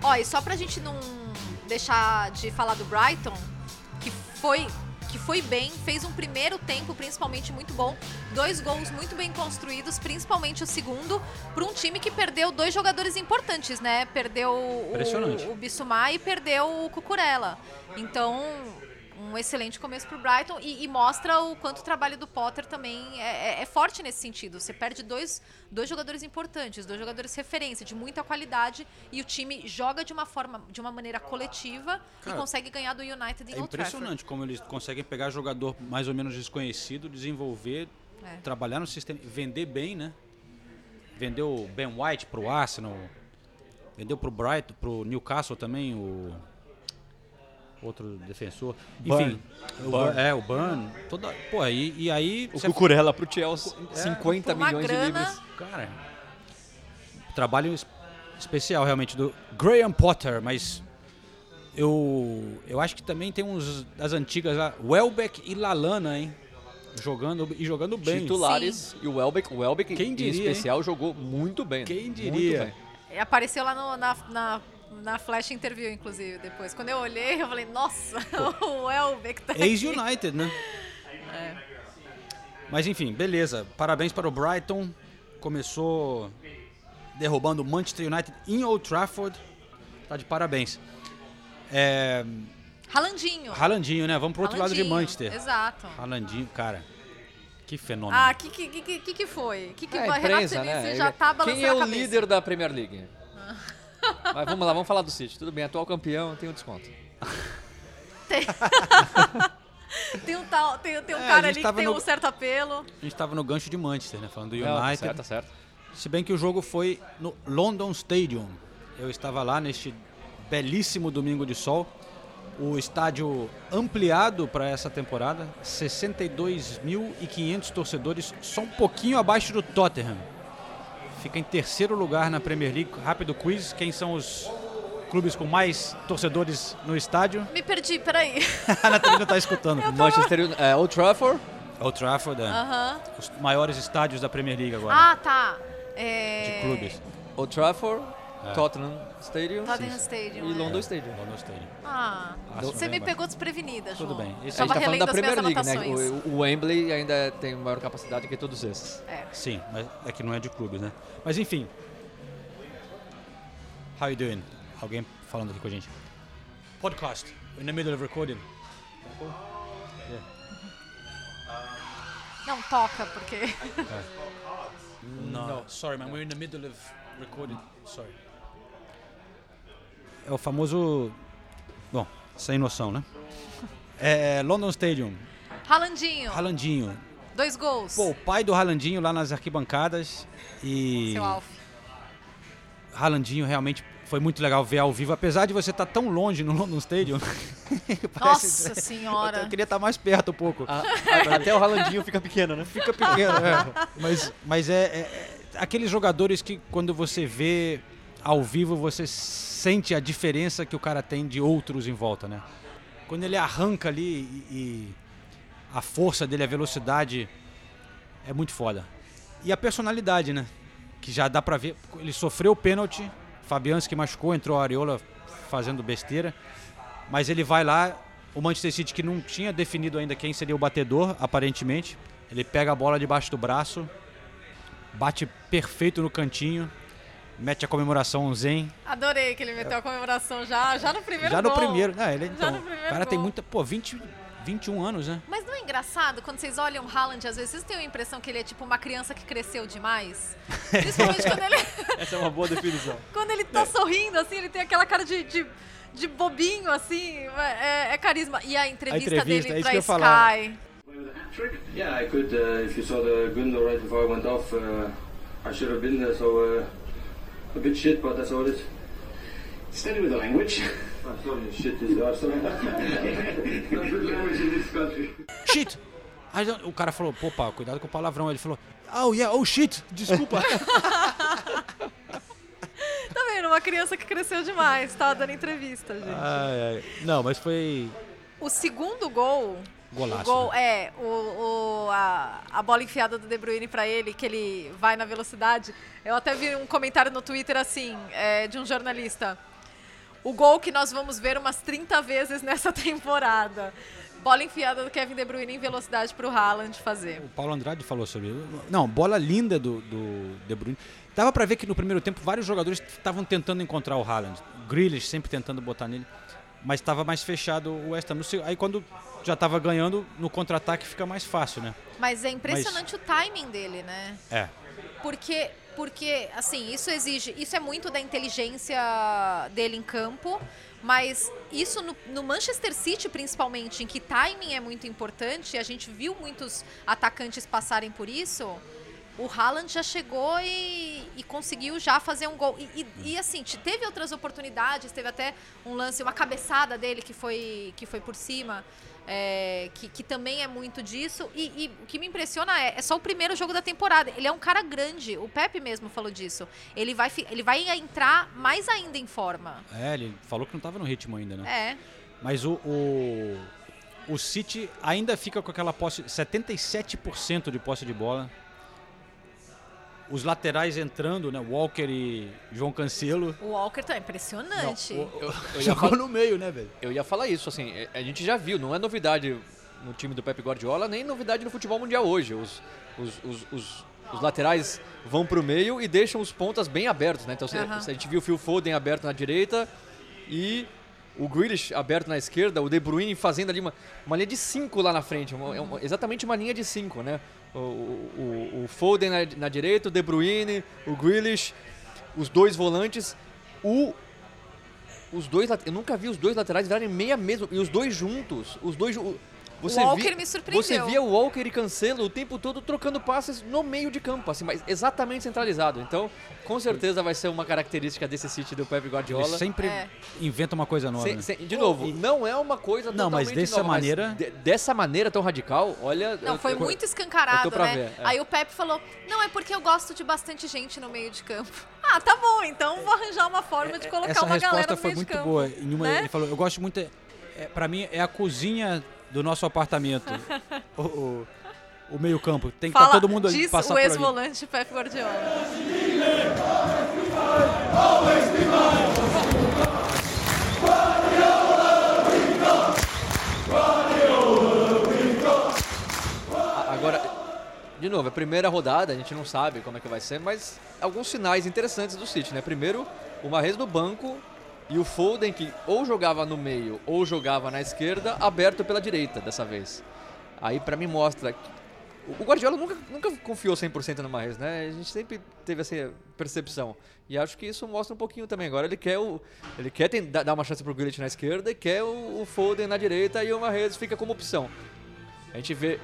Ó, e só pra gente não deixar de falar do Brighton, que foi que foi bem, fez um primeiro tempo principalmente muito bom, dois gols muito bem construídos, principalmente o segundo, para um time que perdeu dois jogadores importantes, né? Perdeu o, o Bissouma e perdeu o Cucurella. Então, um excelente começo pro Brighton e, e mostra o quanto o trabalho do Potter também é, é- é forte nesse sentido. Você perde dois, dois jogadores importantes, dois jogadores referência, de muita qualidade, e o time joga de uma forma, de uma maneira coletiva Cara, e consegue ganhar do United em É impressionante como eles conseguem pegar jogador mais ou menos desconhecido, desenvolver, É. trabalhar no sistema, vender bem, né? Vendeu o Ben White pro Arsenal, vendeu pro Brighton, pro Newcastle também o outro defensor. Enfim, o Burn. Burn, é o Burn, toda, pô, e, e aí O Cucurella pro Chelsea, É, 50 por uma milhões de grana. livres. Cara, trabalho es- especial realmente do Graham Potter, mas eu eu acho que também tem uns das antigas lá, Welbeck e Lalana, hein? Jogando e jogando bem. Titulares e o Welbeck, o Welbeck Quem em diria, especial jogou muito bem. Quem muito diria? bem. Apareceu lá no- na, na, na Flash Interview, inclusive, depois. Quando eu olhei, eu falei, nossa, [LAUGHS] o Elbeck tá aqui. Ex-United, né? É. Mas enfim, beleza. Parabéns para o Brighton. Começou derrubando o Manchester United em Old Trafford. Tá de parabéns. É, Ralandinho. Ralandinho, né? Vamos pro outro lado de Manchester. Exato. Ralandinho, cara. Que fenômeno. Ah, que que, que, que, foi? Que que É, imprensa, Renato né? já tá balançando Quem é o líder da Premier League? [LAUGHS] Mas vamos lá, vamos falar do City. Tudo bem, atual campeão, tem um [LAUGHS] desconto. Tem um, tal, tem, tem um É, cara ali que tem no- um certo apelo. A gente tava no gancho de Manchester, né? Falando do Não, tá United. certo, tá certo. Se bem que o jogo foi no London Stadium. Eu estava lá neste belíssimo domingo de sol. O estádio ampliado para essa temporada, 62.500 torcedores, só um pouquinho abaixo do Tottenham. Fica em terceiro lugar na Premier League. Rápido quiz, quem são os clubes com mais torcedores no estádio? Me perdi, peraí. [LAUGHS] A Nathalie não está escutando. Manchester United, é, Old Trafford. Old Trafford, é. Aham. os maiores estádios da Premier League agora. Ah, tá. É... De clubes. Old Trafford, É. Tottenham Stadium Tottenham Stadium. e é. London Stadium. London Stadium. Ah, Ah, você me pegou desprevenida, João. Tudo bem. A Esse gente Tava tá falando relendo da Premier League, né? O, o Wembley ainda tem maior capacidade que todos esses. É. Sim, mas é que não é de clubes, né? Mas enfim. How you doing? Alguém falando aqui com a gente. Podcast. In the middle of recording. Não, toca, porque... [LAUGHS] No, sorry man, we're in the middle of recording. Sorry. É o famoso... Bom, sem noção, né? É London Stadium. Ralandinho, Ralandinho. dois gols. Pô, o pai do Ralandinho lá nas arquibancadas e... Seu Alf. Ralandinho realmente foi muito legal ver ao vivo, apesar de você estar tão longe no London Stadium. [LAUGHS] Nossa senhora. Eu queria estar mais perto um pouco. Ah, até o Ralandinho fica pequeno, né? Fica pequeno, é. Mas, mas é, é- é aqueles jogadores que quando você vê ao vivo, você sente a diferença que o cara tem de outros em volta, né? Quando ele arranca ali e, a força dele, a velocidade é muito foda. E a personalidade, né? Que já dá pra ver. Ele sofreu o pênalti, Fabianski machucou, entrou a Areola fazendo besteira. Mas ele vai lá, o Manchester City que não tinha definido ainda quem seria o batedor, aparentemente. Ele pega a bola debaixo do braço, bate perfeito no cantinho, mete a comemoração zen. Adorei que ele meteu a comemoração já, já no primeiro Já no gol. primeiro, né? Ele, então, no primeiro o cara tem gol. muita, pô, 20, 21 anos, né? Mas não é engraçado quando vocês olham o Haaland, às vezes vocês têm a impressão que ele é tipo uma criança que cresceu demais? [LAUGHS] Principalmente quando ele, [LAUGHS] Essa é uma boa definição. [LAUGHS] quando ele tá sorrindo, assim, ele tem aquela cara de, de, de bobinho, assim, é, é carisma. E a entrevista, entrevista, é dele isso pra falar. Sky. Yeah, I could. Uh, if you saw the window right before I went off, uh, I should have been there. So uh, a bit shit, but that's all it is. Steady with the language. I'm sorry, shit is. Sorry. [LAUGHS] Not good language in this country. Shit! Aí o cara falou, pô, pá, cuidado com o palavrão. Ele falou, oh yeah, oh shit, desculpa. [LAUGHS] Tá vendo? Uma criança que cresceu demais, tá dando entrevista, gente. Ai, ai. Não, mas foi O segundo gol. Golaço, O gol né? é o, o- a, a bola enfiada do De Bruyne pra ele, que ele vai na velocidade. Eu até vi um comentário no Twitter assim, é, de um jornalista. O gol que nós vamos ver umas 30 vezes nessa [LAUGHS] temporada. Bola enfiada do Kevin De Bruyne em velocidade pro Haaland fazer. O Paulo Andrade falou sobre isso. Não, bola linda do, do De Bruyne. Dava pra ver que no primeiro tempo vários jogadores estavam tentando encontrar o Haaland. Grealish sempre tentando botar nele, mas estava mais fechado o West Ham. Aí quando já estava ganhando, no contra-ataque fica mais fácil, né? Mas é impressionante o timing dele, né? É. Porque, porque, assim, isso exige. Isso é muito da inteligência dele em campo. Mas isso no, no Manchester City, principalmente, em que timing é muito importante, a gente viu muitos atacantes passarem por isso. O Haaland já chegou e, e conseguiu já fazer um gol. E, e- e, assim, te- teve outras oportunidades, teve até um lance, uma cabeçada dele que foi, que foi por cima, é, que, que também é muito disso. E, e o que me impressiona é, é só o primeiro jogo da temporada. Ele é um cara grande, o Pepe mesmo falou disso. Ele vai, ele vai entrar mais ainda em forma. É, ele falou que não estava no ritmo ainda, né? É. Mas o, o, o City ainda fica com aquela posse, 77% de posse de bola. Os laterais entrando, né? Walker e João Cancelo. O Walker tá impressionante. Não, o- Eu, eu [LAUGHS] ia Jogou fal- no meio, né, velho? Eu ia falar isso, assim, é- a gente já viu, não é novidade no time do Pep Guardiola, nem novidade no futebol mundial hoje. Os, os, os, os, os laterais vão pro meio e deixam os pontas bem abertos, né? Então se- a gente viu o Phil Foden aberto na direita e o Grealish aberto na esquerda, o De Bruyne fazendo ali uma, uma linha de cinco lá na frente, uma- é uma- exatamente uma linha de cinco, né? O, o, o Foden na, na direita, o De Bruyne, o Grealish, os dois volantes. O, os dois, eu nunca vi os dois laterais virarem meia mesmo. E os dois juntos, os dois... Você Walker via, me surpreendeu. Você via o Walker e Cancelo o tempo todo trocando passes no meio de campo, assim, mas exatamente centralizado. Então, com certeza vai ser uma característica desse City do Pep Guardiola. Ele sempre É. inventa uma coisa nova. Sem- né? sem- de novo, não é uma coisa Não, mas dessa nova, maneira- de- dessa maneira tão radical, olha... Não, eu- foi eu- muito eu escancarado, tô pra né? ver, é. Aí o Pepe falou: Não, é porque eu gosto de bastante gente no meio de campo. [LAUGHS] Ah, tá bom, então vou arranjar uma forma de colocar Essa uma galera resposta no foi meio muito de campo. boa. Em uma, né? Ele falou, eu gosto muito... É, pra mim, é a cozinha do nosso apartamento. [LAUGHS] o, o, o meio campo. Tem que estar Fala todo mundo disso passar o por ali. ex-volante Pepe Guardiola. Agora, de novo, é a primeira rodada, a gente não sabe como é que vai ser, mas alguns sinais interessantes do City, né? Primeiro, o Mahrez no banco e o Foden, que ou jogava no meio ou jogava na esquerda, aberto pela direita dessa vez. Aí pra mim mostra o Guardiola nunca, nunca confiou 100% no Mahrez, né? A gente sempre teve essa percepção. E acho que isso mostra um pouquinho também. Agora ele quer o ele quer dar dar uma chance pro Grealish na esquerda e quer o, o Foden na direita e o Mahrez fica como opção. A gente vê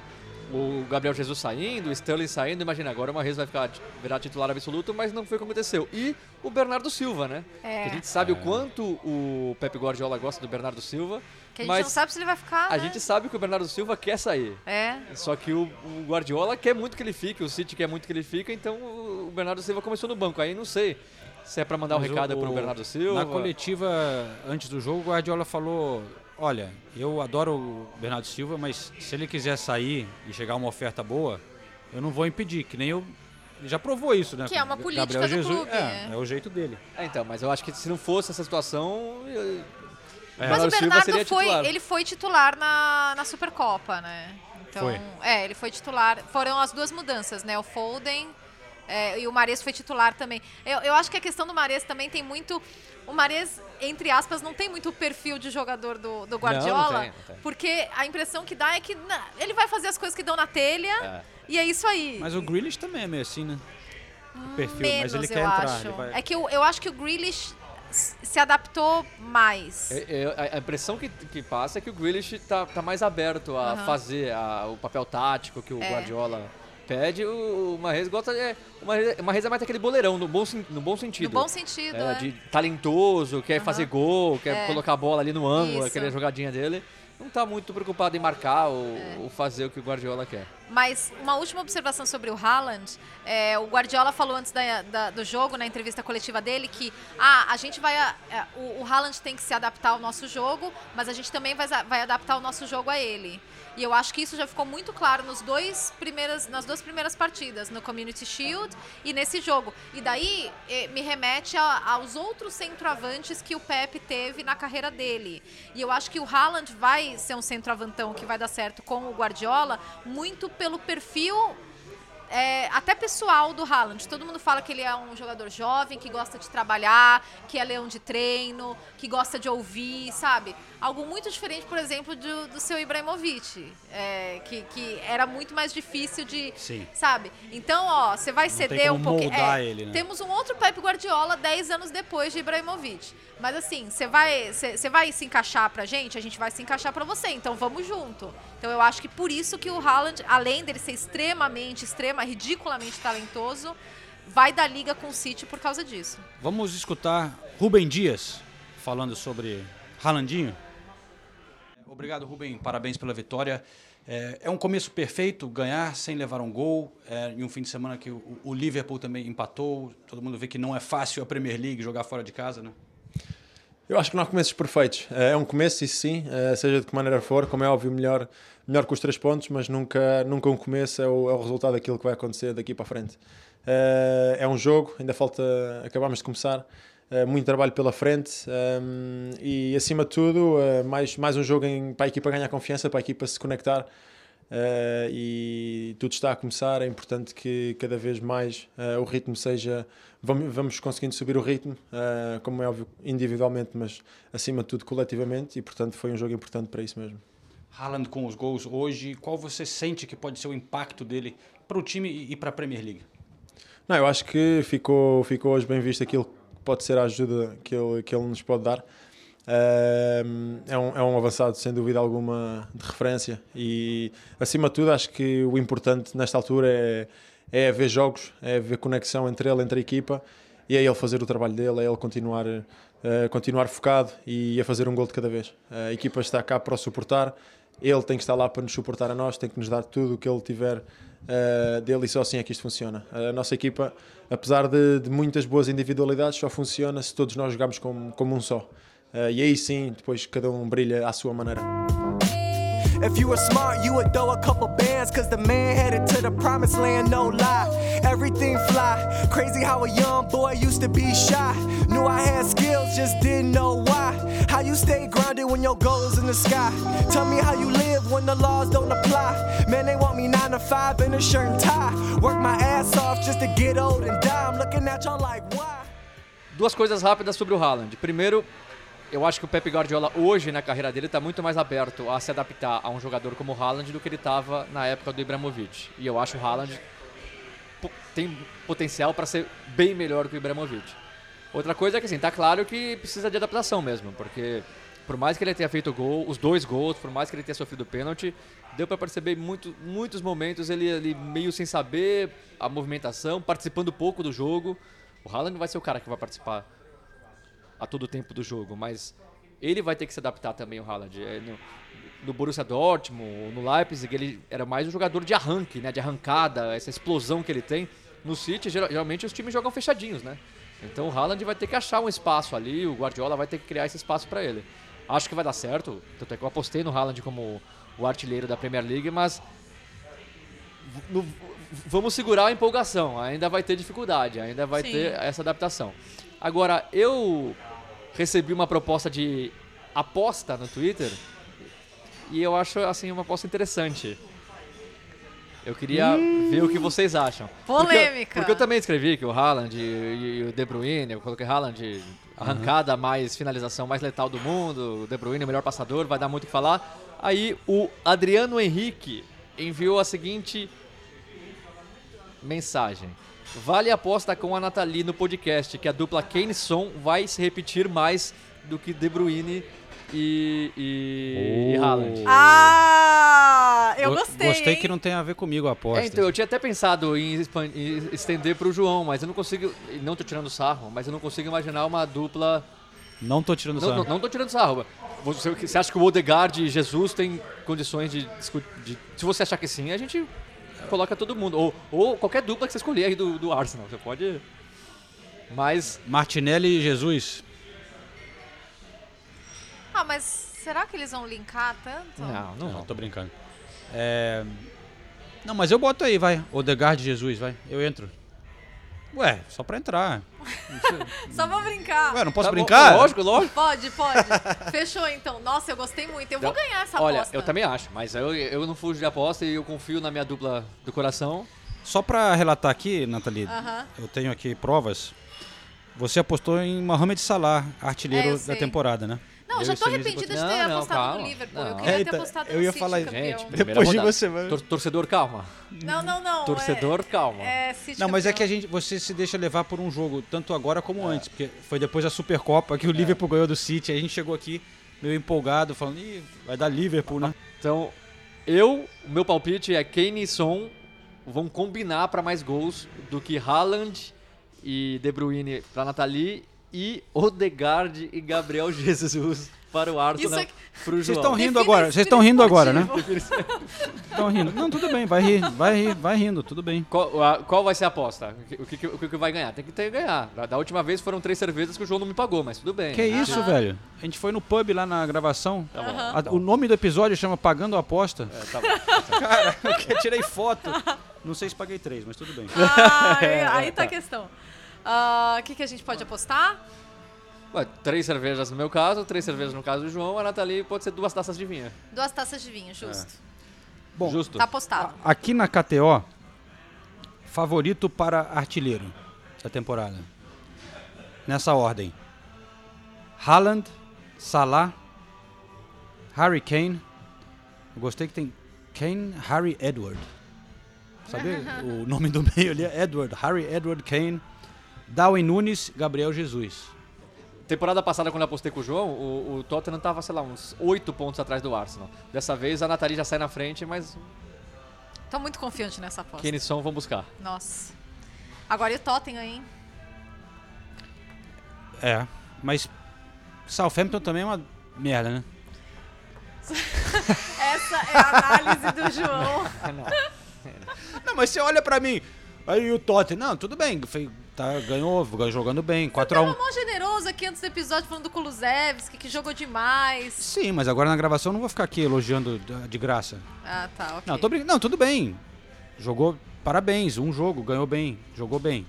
o Gabriel Jesus saindo, o Sterling saindo, imagina, agora o Mahrez vai ficar, virar titular absoluto, mas não foi o que aconteceu. E o Bernardo Silva, né? É. Que a gente sabe o quanto o Pepe Guardiola gosta do Bernardo Silva, Que a gente mas não sabe se ele vai ficar. a né? gente sabe que o Bernardo Silva quer sair. É. Só que o, o Guardiola quer muito que ele fique, o City quer muito que ele fique, então o, Bernardo Silva começou no banco. Aí não sei se é pra mandar um Mas recado o- pro Bernardo Silva. Na coletiva, antes do jogo, o Guardiola falou: Olha, eu adoro o Bernardo Silva, mas se ele quiser sair e chegar uma oferta boa, eu não vou impedir, que nem eu. Ele já provou isso, né? Que é uma política Gabriel do Jesus, clube, É, é. é o jeito dele. É, então, mas eu acho que se não fosse essa situação. eu- É. Mas o Bernardo seria foi, titular. ele foi titular na, na Supercopa, né? Então, Foi. é, ele foi titular. Foram as duas mudanças, né? O Foden é, e o Mares foi titular também. Eu, eu acho que a questão do Mares também tem muito. O Mares, entre aspas, não tem muito o perfil de jogador do, do Guardiola. tem, não tem. Porque a impressão que dá é que na- ele vai fazer as coisas que dão na telha É. e é isso aí. Mas o Grealish também é meio assim, né? O perfil, Menos, mas ele quer eu entrar. acho. ele vai- É que eu, eu acho que o Grealish se adaptou mais. É, é, a- impressão que, que passa é que o Grealish tá, tá mais aberto a Aham. fazer a- o papel tático que o É. Guardiola pede. O, o Mahrez gosta de... O Mahrez é mais aquele boleirão, no bom, no bom sentido. No bom sentido, É, é. De talentoso, quer Aham. fazer gol, quer É. colocar a bola ali no ângulo, Isso. aquela jogadinha dele. Não tá muito preocupado em marcar ou, É. ou fazer o que o Guardiola quer. Mas uma última observação sobre o Haaland. É, o Guardiola falou antes da- da- do jogo, na entrevista coletiva dele, que ah, a gente vai. a- é, o, o Haaland tem que se adaptar ao nosso jogo, mas a gente também vai, vai adaptar o nosso jogo a ele. E eu acho que isso já ficou muito claro nos dois primeiras, nas duas primeiras partidas, no Community Shield e nesse jogo. E daí eh, me remete a- aos outros centroavantes que o Pepe teve na carreira dele. E eu acho que o Haaland vai ser um centroavantão que vai dar certo com o Guardiola, muito pelo perfil é, até pessoal do Haaland. Todo mundo fala que ele é um jogador jovem, que gosta de trabalhar, que é leão de treino, que gosta de ouvir, sabe? Algo muito diferente, por exemplo, do, do seu Ibrahimovic, é, que, que era muito mais difícil de. Sim. Sabe? Então, ó, você vai Não ceder um pouquinho. é, ele, né? Temos um outro Pep Guardiola 10 anos depois de Ibrahimovic. Mas assim, você vai, você vai se encaixar pra gente, a gente vai se encaixar pra você, então vamos junto. Então eu acho que por isso que o Haaland, além dele ser extremamente, extrema, ridiculamente talentoso, vai dar liga com o City por causa disso. Vamos escutar Rubem Dias falando sobre Haalandinho. Obrigado, Rubem. Parabéns pela vitória. É, é um começo perfeito, ganhar sem levar um gol. É, em um fim de semana que o, o Liverpool também empatou. Todo mundo vê que não é fácil a Premier League jogar fora de casa, né? Eu acho que não há começos perfeitos. É um começo, isso sim, eh, seja de que maneira for. Como é óbvio, melhor, melhor com os três pontos, mas nunca, nunca um começo é o, é o resultado daquilo que vai acontecer daqui para a frente. Eh, É um jogo, ainda falta, acabamos de começar, muito trabalho pela frente ehm, e, acima de tudo, eh, mais, mais um jogo em, para a equipa ganhar confiança, para a equipa se conectar. eh, e tudo está a começar. É importante que cada vez mais eh, o ritmo seja. Vamos, vamos conseguindo subir o ritmo, eh, como é óbvio, individualmente, mas acima de tudo coletivamente. E portanto foi um jogo importante para isso mesmo. Haaland com os gols hoje, qual você sente que pode ser o impacto dele para o time e para a Premier League? Não, eu acho que ficou, ficou hoje bem visto aquilo que pode ser a ajuda que ele, que ele nos pode dar. É, um, é um avançado, sem dúvida alguma, de referência. E, acima de tudo, acho que o importante nesta altura é, é ver jogos, é ver conexão entre ele, entre a equipa, e é ele fazer o trabalho dele, é ele continuar, uh, continuar focado e a fazer um gol de cada vez. A equipa está cá para o suportar, ele tem que estar lá para nos suportar a nós, tem que nos dar tudo o que ele tiver uh, dele e só assim é que isto funciona. A nossa equipa, apesar de, de muitas boas individualidades, só funciona se todos nós jogamos como, como um só. Uh, e aí sim, depois cada um brilha à sua maneira. If you were smart, you would throw a couple bands, cause the man headed to the promised land, no lie. Everything fly. Crazy how a young boy used to be shy. Knew I had skills, just didn't know why. How you stay grounded when your goals in the sky. Tell me how you live when the laws don't apply. Man, they want me nine to five in a shirt and tie. Work my ass off just to get old and die. I'm looking at y'all like, why? Duas coisas rápidas sobre o Haaland. Primeiro, eu acho que o Pep Guardiola hoje na carreira dele está muito mais aberto a se adaptar a um jogador como o Haaland do que ele estava na época do Ibrahimovic. E eu acho o Haaland tem potencial para ser bem melhor que o Ibrahimovic. Outra coisa é que assim, tá claro que precisa de adaptação mesmo, porque por mais que ele tenha feito gol, os dois gols, por mais que ele tenha sofrido pênalti, deu para perceber muito, muitos momentos ele, ele meio sem saber a movimentação, participando pouco do jogo. O Haaland vai ser o cara que vai participar a todo tempo do jogo, mas ele vai ter que se adaptar também, o Haaland. É, no, no Borussia Dortmund, no Leipzig, ele era mais um jogador de arranque, né, de arrancada, essa explosão que ele tem. No City, geralmente os times jogam fechadinhos, né? Então o Haaland vai ter que achar um espaço ali, o Guardiola vai ter que criar esse espaço para ele. Acho que vai dar certo, tanto é que eu apostei no Haaland como o artilheiro da Premier League, mas no, vamos segurar a empolgação, ainda vai ter dificuldade, ainda vai Sim. ter essa adaptação. Agora, eu recebi uma proposta de aposta no Twitter e eu acho assim uma aposta interessante. Eu queria hum. ver o que vocês acham. Polêmica. Porque, porque, eu também escrevi que o Haaland e, e o De Bruyne, eu coloquei Haaland arrancada uhum. mais finalização mais letal do mundo, o De Bruyne o melhor passador, vai dar muito o que falar. Aí o Adriano Henrique enviou a seguinte mensagem. Vale a aposta com a Nathalie no podcast que a dupla Kane Son vai se repetir mais do que De Bruyne e, e, oh. e Haaland. Ah, eu gostei. Gostei hein? que não tem a ver comigo a aposta. É, então, eu tinha até pensado em, em estender para o João, mas eu não consigo. Não tô tirando sarro, mas eu não consigo imaginar uma dupla. Não tô tirando não, sarro. Não, não tô tirando sarro. Você, você acha que o Odegaard e Jesus têm condições de, de. Se você achar que sim, a gente coloca todo mundo. Ou, ou qualquer dupla que você escolher aí do, do Arsenal. Você pode. Mas. Martinelli e Jesus. Ah, mas será que eles vão linkar tanto? Não, não, não tô brincando. É... Não, mas eu boto aí, vai. Odegaard Jesus, vai. Eu entro. Ué, só pra entrar. [LAUGHS] só pra brincar. Ué, não posso tá brincar? Bom, lógico, lógico. Pode, pode. [LAUGHS] Fechou então. Nossa, eu gostei muito. Eu vou então, ganhar essa olha, aposta. Olha, eu também acho, mas eu, eu não fujo de aposta e eu confio na minha dupla do coração. Só pra relatar aqui, Nathalie, uh -huh. eu tenho aqui provas. Você apostou em Mohamed Salah, artilheiro é, da temporada, né? Não, eu já tô arrependida de ter não, apostado calma. no Liverpool. Não. Eu queria é, ter apostado eu ia City falar, campeão. Gente, depois de você, Tor torcedor, calma. Não, não, não. Torcedor, é, calma. É City não, mas campeão. é que a gente, você se deixa levar por um jogo, tanto agora como é. antes, porque foi depois da Supercopa que o é. Liverpool ganhou do City. Aí a gente chegou aqui meio empolgado, falando, Ih, vai dar Liverpool, né? Então, eu, o meu palpite é Kane e Son vão combinar para mais gols do que Haaland e De Bruyne para Nathalie e Odegaard e Gabriel Jesus para o Arsenal, é... pro João. Vocês estão rindo agora, vocês estão rindo agora, né? Estão rindo. Não, tudo bem, vai rir, vai rir, vai rindo, tudo bem. Qual, a, qual vai ser a aposta? O que, o que, o que vai ganhar? Tem que ter que ganhar. Da, da, última vez foram três cervejas que o João não me pagou, mas tudo bem. Que isso, velho? A gente foi no pub lá na gravação. Tá bom. A, o nome do episódio chama Pagando a Aposta. É, tá bom. [LAUGHS] Cara, eu tirei foto. Não sei se paguei três, mas tudo bem. Ah, aí tá a questão. O uh, que, que a gente pode apostar? Ué, três cervejas no meu caso, três cervejas no caso do João, a Nathalie pode ser duas taças de vinho. Duas taças de vinho, justo. É. Bom, justo. Tá apostado. Aqui na KTO, favorito para artilheiro da temporada. Nessa ordem. Haaland, Salah, Harry Kane, Eu gostei que tem Kane Harry Edward. Sabe [LAUGHS] o nome do meio ali é Edward, Harry Edward Kane, Darwin Nunes, Gabriel Jesus. Temporada passada, quando eu apostei com o João, o, o Tottenham tava, sei lá, uns 8 pontos atrás do Arsenal. Dessa vez a Nathalie já sai na frente, mas Tô muito confiante nessa aposta. quem eles são, vão buscar. Nossa. Agora e o Tottenham, hein? É, mas Southampton também é uma merda, né? [LAUGHS] Essa é a análise do João. [LAUGHS] Não, mas você olha pra mim, aí o Tottenham, não, tudo bem, foi, tá, ganhou, ganhou jogando bem, 4x1. Tava mó generoso aqui antes do episódio falando do Kulusevski, que jogou demais. Sim, mas agora na gravação eu não vou ficar aqui elogiando de- graça. Ah, tá, ok. Não, tô brincando. Não, tudo bem. Jogou, parabéns, um jogo, ganhou bem, jogou bem.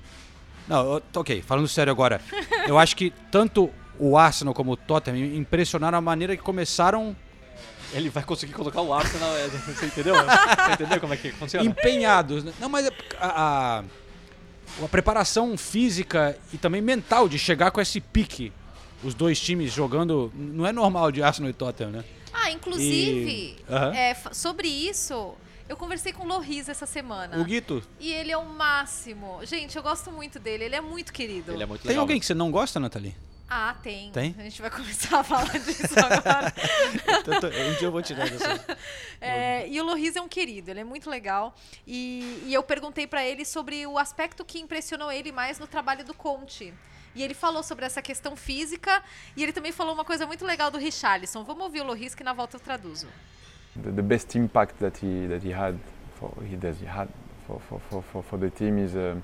Não, eu- ok, falando sério agora. [LAUGHS] eu acho que tanto o Arsenal como o Tottenham impressionaram a maneira que começaram Ele vai conseguir colocar o Arsenal, é, você entendeu? [LAUGHS] Você entendeu como é que funciona? empenhados. né? Não, mas é a, a, a preparação física e também mental de chegar com esse pique. Os dois times jogando. Não é normal de Arsenal e Tottenham, né? Ah, inclusive, E- Aham. é, sobre isso, eu conversei com o Loris essa semana. O Guito. E ele é o máximo. Gente, eu gosto muito dele, ele é muito querido. Ele é muito Tem alguém que você não gosta, Nathalie? Ah, tem. Tem? A gente vai começar a falar [LAUGHS] disso agora. Tanto- um dia eu vou tirar dessa. É, e o Loris é um querido, ele é muito legal. E, e eu perguntei pra ele sobre o aspecto que impressionou ele mais no trabalho do Conte. E ele falou sobre essa questão física e ele também falou uma coisa muito legal do Richarlison. Vamos ouvir o Loris que na volta eu traduzo. the, the best impact that he that he had for he does he had for for, for, for, for the team is uh,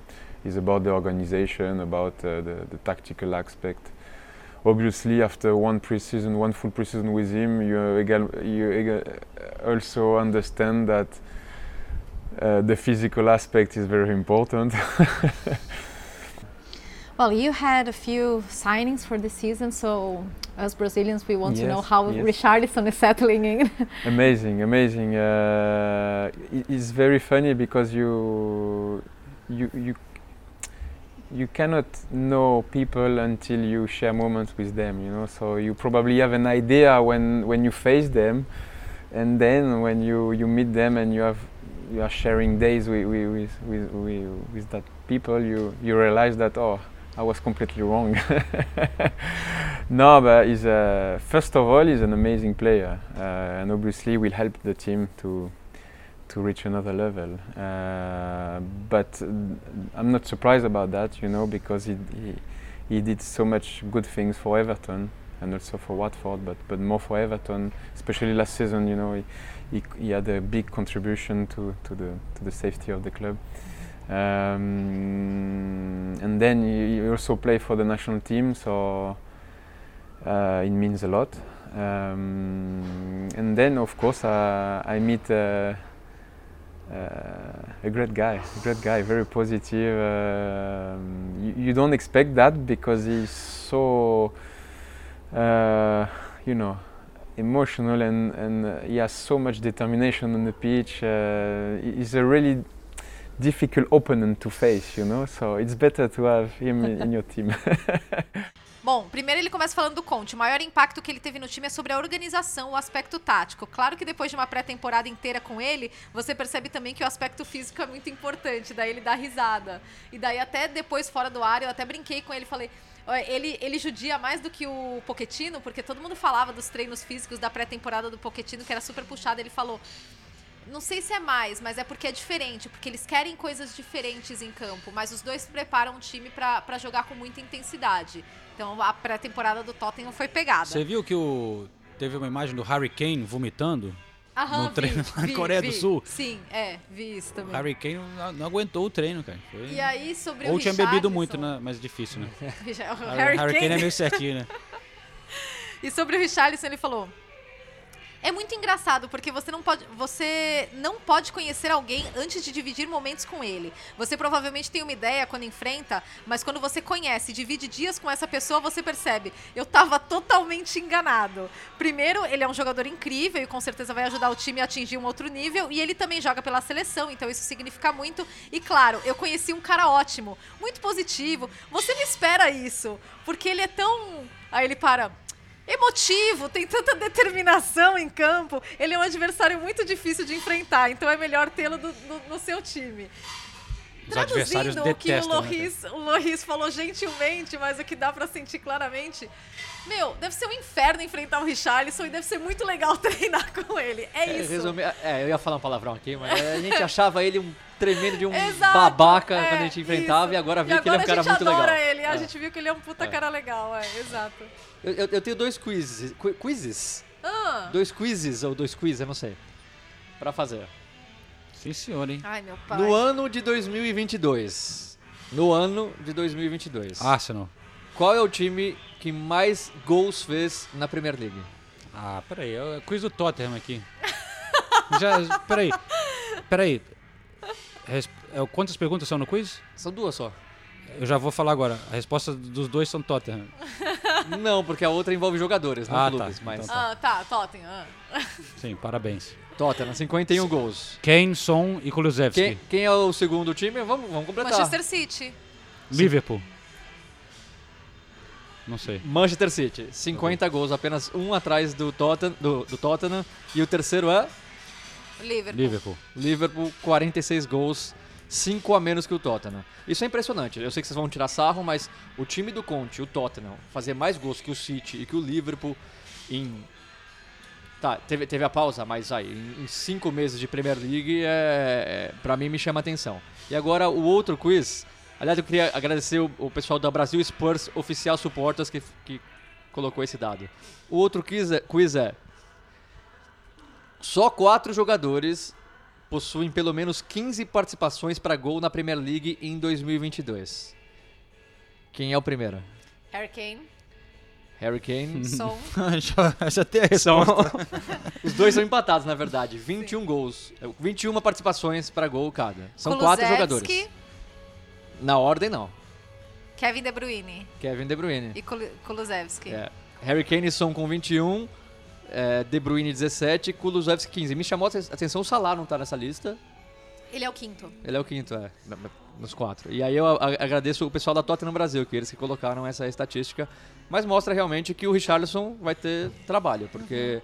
is about the organization, about uh, the, the tactical aspect. Obviously, after one preseason, one full preseason with him, you egal, you egal, also understand that uh, the physical aspect is very important. [LAUGHS] Well, you had a few signings for the season, so as Brazilians, we want to know how yes. Richarlison is settling in. [LAUGHS] amazing, amazing. Uh, it's very funny because you you you you cannot know people until you share moments with them. You know, so you probably have an idea when when you face them, and then when you you meet them and you have you are sharing days with with with, with, with, that people, you you realize that oh. I was completely wrong. [LAUGHS] no, but he's uh, first of all he's an amazing player, uh, and obviously will help the team to to reach another level. Uh, but I'm not surprised about that, you know, because he, he he did so much good things for Everton and also for Watford, but but more for Everton, especially last season. You know, he he, he had a big contribution to to the to the safety of the club. Um, and then he, also played for the national team, so uh, it means a lot. Um, and then, of course, uh, I meet uh, a great guy, a great guy, very positive. Um, you, you don't expect that because he's so, uh, you know, emotional and, and uh, he has so much determination on the pitch. Uh, he's a really difficult opponent to face, you know, so it's better to have him in, in your team. [LAUGHS] Bom, primeiro ele começa falando do Conte. O maior impacto que ele teve no time é sobre a organização, o aspecto tático. Claro que depois de uma pré-temporada inteira com ele, você percebe também que o aspecto físico é muito importante. Daí ele dá risada. E daí até depois, fora do ar, eu até brinquei com ele, falei... "Ó, Ele, ele judia mais do que o Poquetino, porque todo mundo falava dos treinos físicos da pré-temporada do Poquetino, que era super puxado. Ele falou, não sei se é mais, mas é porque é diferente, porque eles querem coisas diferentes em campo, mas os dois preparam o time pra jogar com muita intensidade. Então a pré-temporada do Tottenham foi pegada. Você viu que o teve uma imagem do Harry Kane vomitando Aham, no treino vi, na vi, Coreia vi. do Sul? Sim, é, vi isso O também. Harry Kane não, não aguentou o treino, cara. Foi- E aí, sobre Ou o tinha bebido muito, né? Mas difícil, né? [LAUGHS] O Harry, Harry Kane. é meio certinho, né? [LAUGHS] E sobre o Richarlison, ele falou: É muito engraçado porque você não pode, você não pode conhecer alguém antes de dividir momentos com ele. Você provavelmente tem uma ideia quando enfrenta, mas quando você conhece divide dias com essa pessoa, você percebe, eu tava totalmente enganado. Primeiro, ele é um jogador incrível e com certeza vai ajudar o time a atingir um outro nível, e ele também joga pela seleção, então isso significa muito. E claro, eu conheci um cara ótimo, muito positivo. Você não espera isso, porque ele é tão Aí ele para. Emotivo, tem tanta determinação em campo. Ele é um adversário muito difícil de enfrentar, então é melhor tê-lo no seu time. Os adversários Traduzindo o que o né, Loris, o Loris falou gentilmente, mas o que dá pra sentir claramente. Meu, deve ser um inferno enfrentar o Richarlison e deve ser muito legal [LAUGHS] treinar com ele. É, isso. resumi- é, eu ia falar um palavrão aqui, mas a gente [LAUGHS] achava ele um tremendo de um Exato, babaca é, quando a gente enfrentava e agora E viu que ele é um cara a gente muito adora legal. ele, a É. gente viu que ele é um puta É. cara legal, é, exato. Eu, eu- eu tenho dois quizzes. qui- Quizzes? Ah. Dois quizzes ou dois quizzes, eu não sei. Pra fazer. Sim, senhor, hein? Ai, meu pai. No ano de 2022. No ano de 2022. Arsenal. Qual é o time que mais gols fez na Premier League? Ah, peraí, é o quiz do Tottenham aqui. [LAUGHS] Já, peraí, peraí. É, quantas perguntas são no quiz? São duas só. Eu já vou falar agora. A resposta dos dois são Tottenham. [LAUGHS] Não, porque a outra envolve jogadores, não Ah, tá. clubes. Mas... Então tá. Ah, tá, Tottenham. ah. [LAUGHS] Sim, parabéns. Tottenham, 51 gols. Kane, Son e Kulusevski. Quem, quem é o segundo time? Vamos, vamos completar. Manchester City. Liverpool. Não sei. Manchester City, 50 gols, apenas um atrás do Tottenham, do, do Tottenham. E o terceiro é Liverpool. Liverpool. Liverpool, 46 gols, 5 a menos que o Tottenham. Isso é impressionante. Eu sei que vocês vão tirar sarro, mas o time do Conte, o Tottenham, fazer mais gols que o City e que o Liverpool em. Tá, teve, teve a pausa, mas aí, em, em cinco meses de Premier League, é, é, pra mim me chama atenção. E agora o outro quiz. Aliás, eu queria agradecer o, o pessoal da Brasil Spurs Oficial Supporters que, que colocou esse dado. O outro quiz é, quiz é só quatro jogadores possuem pelo menos 15 participações para gol na Premier League em 2022. Quem é o primeiro? Harry Kane. Harry Kane. [LAUGHS] Son. [LAUGHS] já, já tem a São- resposta. Os dois são empatados, na verdade. 21 gols. 21 participações para gol cada. São quatro jogadores. Kulusevski, Na ordem, não. Kevin De Bruyne Kevin De Bruyne. e Kul- Kulusevski. É. Harry Kane são com 21, é, De Bruyne 17, Kulusevski 15. Me chamou a atenção o Salah não tá nessa lista. Ele é o quinto. Ele é o quinto, é, nos quatro. E aí eu agradeço o pessoal da Tottenham Brasil, que eles que colocaram essa estatística, mas mostra realmente que o Richarlison vai ter trabalho, porque